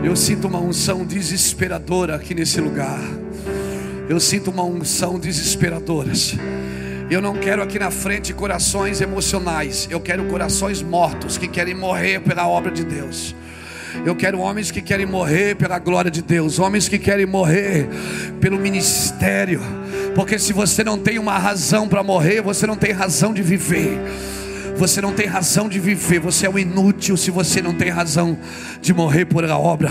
Eu sinto uma unção desesperadora aqui nesse lugar. Eu sinto uma unção desesperadora. Eu não quero aqui na frente corações emocionais. Eu quero corações mortos que querem morrer pela obra de Deus. Eu quero homens que querem morrer pela glória de Deus, homens que querem morrer pelo ministério. Porque se você não tem uma razão para morrer, você não tem razão de viver. Você não tem razão de viver, você é um inútil se você não tem razão de morrer por a obra.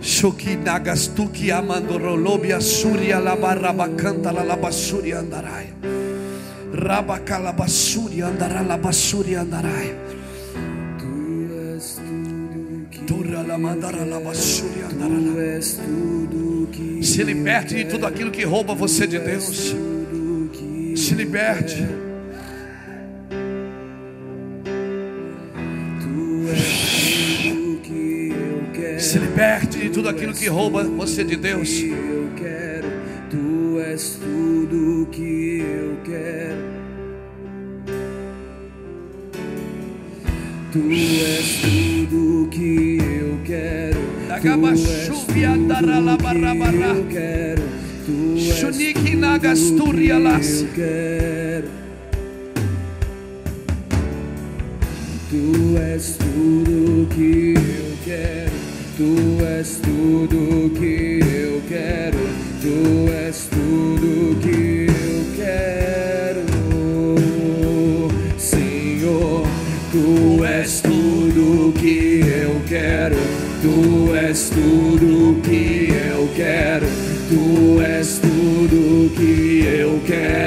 Shoki nagastuki amandorolobi asuri alabarabacanta lalabasuri andarai. Rabakalabasuri andaralabasuri andarai. Turalamandaralavasuri andarala. Se liberte de tudo aquilo que rouba você de Deus. Se liberte. Se liberte de tudo aquilo que rouba você de Deus. Eu quero, tu és tudo que eu quero. Tu és tudo que eu quero. Tu és nagasturia las. eu quero. Tu és tudo que eu quero. Tu és tudo que eu quero. Tu és tudo que eu quero. Senhor, tu és tudo que eu quero. Tu és tudo que eu quero. Tu és tudo que eu quero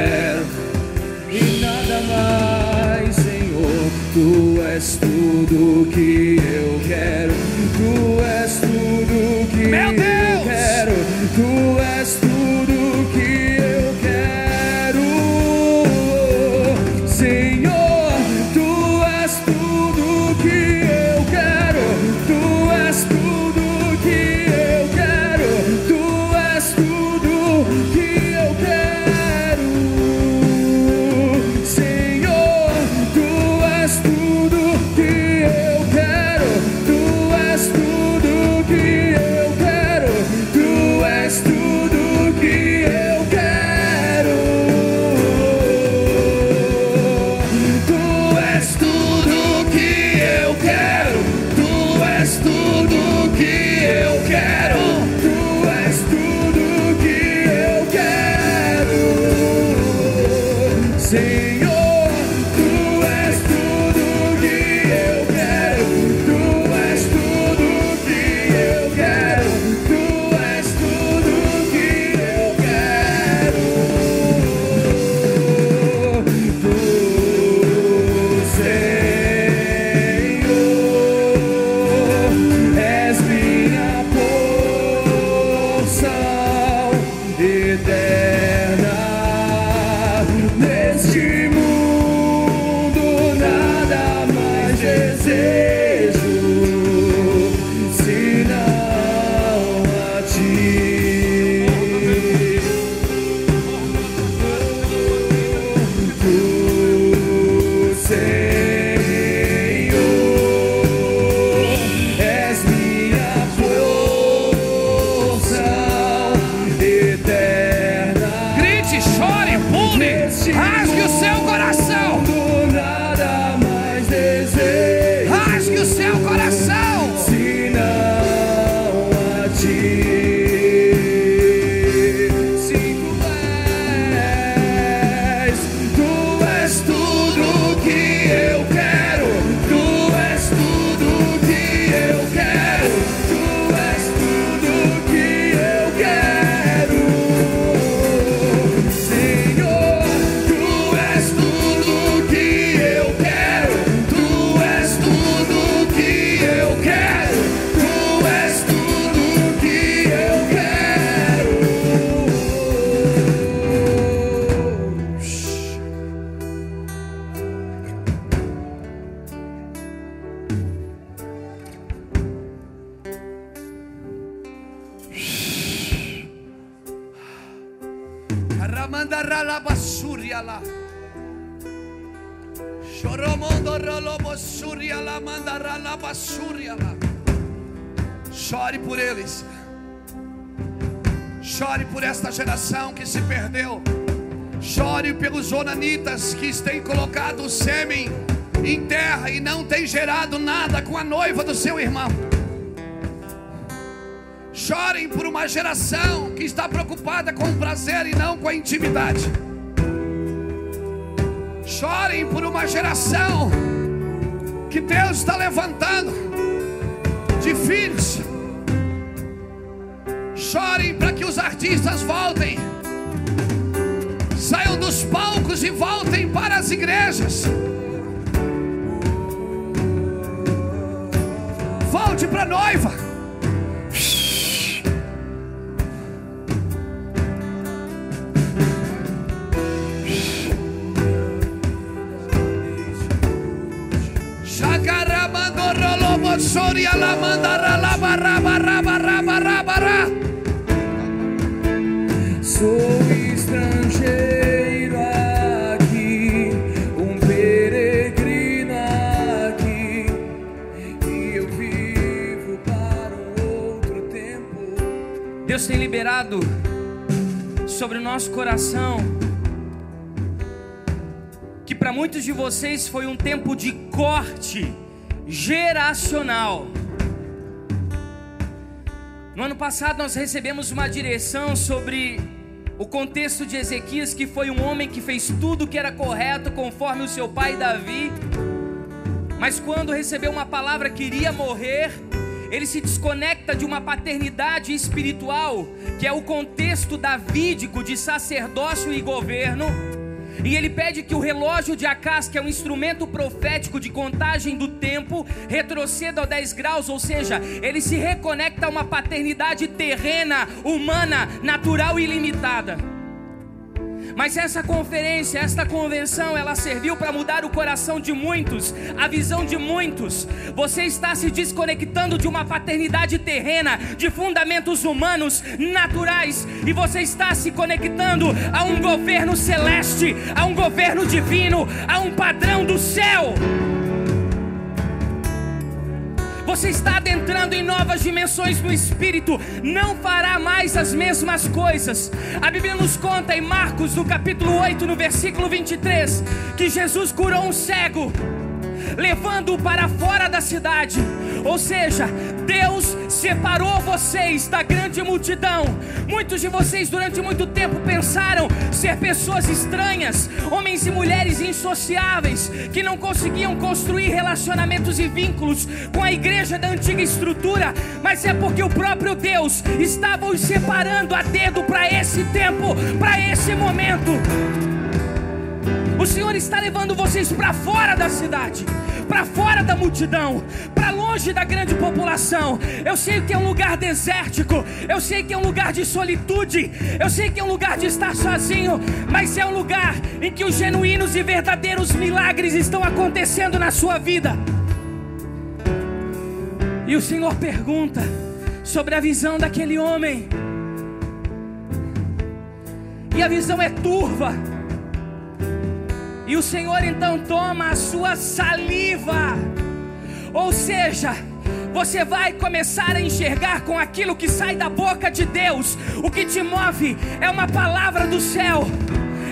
Ramandaralabasuria lá. Choromondorolobosuria lá, mandaralabasuria lá. Chore por eles. Chore por esta geração que se perdeu. Chore pelos onanitas que têm colocado o sêmen em terra e não têm gerado nada com a noiva do seu irmão. Chorem por uma geração que está preocupada com o prazer e não com a intimidade. Chorem por uma geração que Deus está levantando de filhos. Chorem para que os artistas voltem, saiam dos palcos e voltem para as igrejas. Volte para a noiva. Sou estrangeiro aqui, um peregrino aqui, e eu vivo para um outro tempo. Deus tem liberado sobre o nosso coração que para muitos de vocês foi um tempo de corte geracional. No ano passado nós recebemos uma direção sobre o contexto de Ezequias, que foi um homem que fez tudo que era correto conforme o seu pai Davi, mas quando recebeu uma palavra que iria morrer, ele se desconecta de uma paternidade espiritual, que é o contexto davídico de sacerdócio e governo e ele pede que o relógio de Acás, que é um instrumento profético de contagem do tempo, retroceda aos 10 graus, ou seja, ele se reconecta a uma paternidade terrena, humana, natural e limitada. Mas essa conferência, esta convenção, ela serviu para mudar o coração de muitos, a visão de muitos. Você está se desconectando de uma paternidade terrena, de fundamentos humanos, naturais, e você está se conectando a um governo celeste, a um governo divino, a um padrão do céu. Você está adentrando em novas dimensões no espírito, não fará mais as mesmas coisas. A Bíblia nos conta em Marcos, no capítulo 8, no versículo 23, que Jesus curou um cego levando-o para fora da cidade. Ou seja, Deus separou vocês da grande multidão. Muitos de vocês durante muito tempo pensaram ser pessoas estranhas, homens e mulheres insociáveis, que não conseguiam construir relacionamentos e vínculos com a igreja da antiga estrutura, mas é porque o próprio Deus estava os separando a dedo para esse tempo, para esse momento. Senhor está levando vocês para fora da cidade, para fora da multidão, para longe da grande população. Eu sei que é um lugar desértico, eu sei que é um lugar de solitude, eu sei que é um lugar de estar sozinho, mas é um lugar em que os genuínos e verdadeiros milagres estão acontecendo na sua vida. E o Senhor pergunta sobre a visão daquele homem. E a visão é turva. E o Senhor então toma a sua saliva. Ou seja, você vai começar a enxergar com aquilo que sai da boca de Deus. O que te move é uma palavra do céu.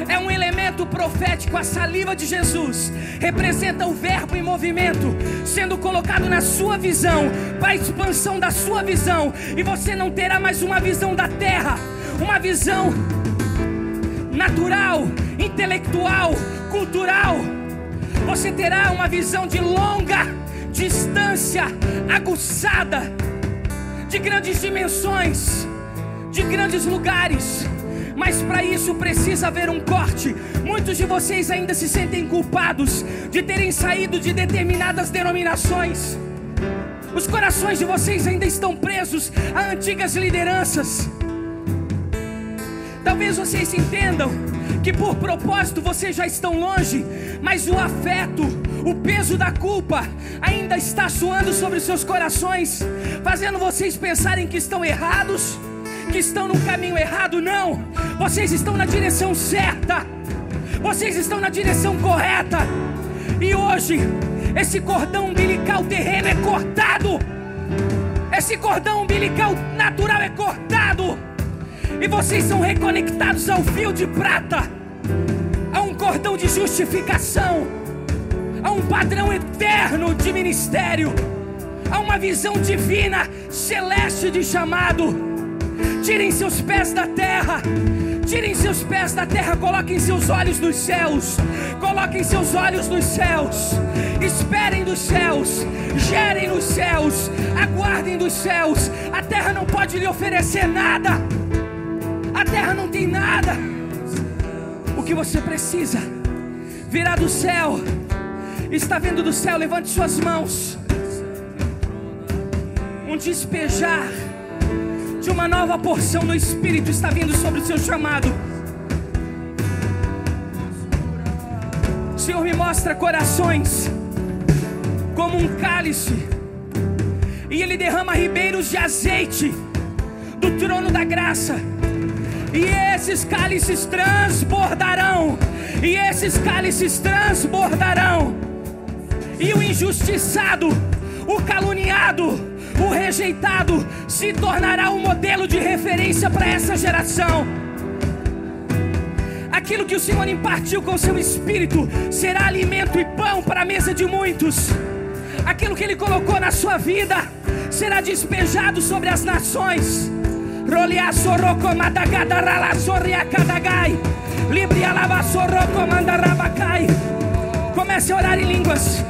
É um elemento profético, a saliva de Jesus representa o verbo em movimento, sendo colocado na sua visão, para a expansão da sua visão, e você não terá mais uma visão da terra, uma visão natural, intelectual, cultural. Você terá uma visão de longa distância, aguçada, de grandes dimensões, de grandes lugares. Mas para isso precisa haver um corte. Muitos de vocês ainda se sentem culpados de terem saído de determinadas denominações. Os corações de vocês ainda estão presos a antigas lideranças. Talvez vocês entendam que por propósito vocês já estão longe, mas o afeto, o peso da culpa ainda está suando sobre os seus corações, fazendo vocês pensarem que estão errados, que estão no caminho errado. Não, vocês estão na direção certa, vocês estão na direção correta, e hoje esse cordão umbilical terreno é cortado, esse cordão umbilical natural é cortado e vocês são reconectados ao fio de prata, a um cordão de justificação, a um padrão eterno de ministério, a uma visão divina, celeste de chamado. Tirem seus pés da terra. Tirem seus pés da terra, coloquem seus olhos nos céus. Coloquem seus olhos nos céus. Esperem dos céus. Gerem nos céus. Aguardem dos céus. A terra não pode lhe oferecer nada. Terra não tem nada. O que você precisa virá do céu. Está vindo do céu, levante suas mãos. Um despejar de uma nova porção do Espírito está vindo sobre o seu chamado. O Senhor me mostra corações como um cálice, e Ele derrama ribeiros de azeite do trono da graça, e esses cálices transbordarão, e esses cálices transbordarão, e o injustiçado, o caluniado, o rejeitado se tornará um modelo de referência para essa geração. Aquilo que o Senhor impartiu com seu espírito será alimento e pão para a mesa de muitos. Aquilo que Ele colocou na sua vida será despejado sobre as nações. Comece a orar em línguas.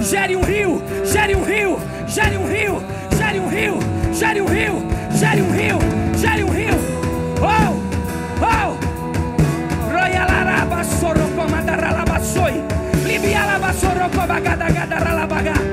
Gere um rio, gere um rio, gere um rio, gere um rio, gere um rio, gere um rio, gere um rio. Oh, oh. Royalaraba sorocomandaralabasoi. Libialaba sorocobagadagadarabaga. Que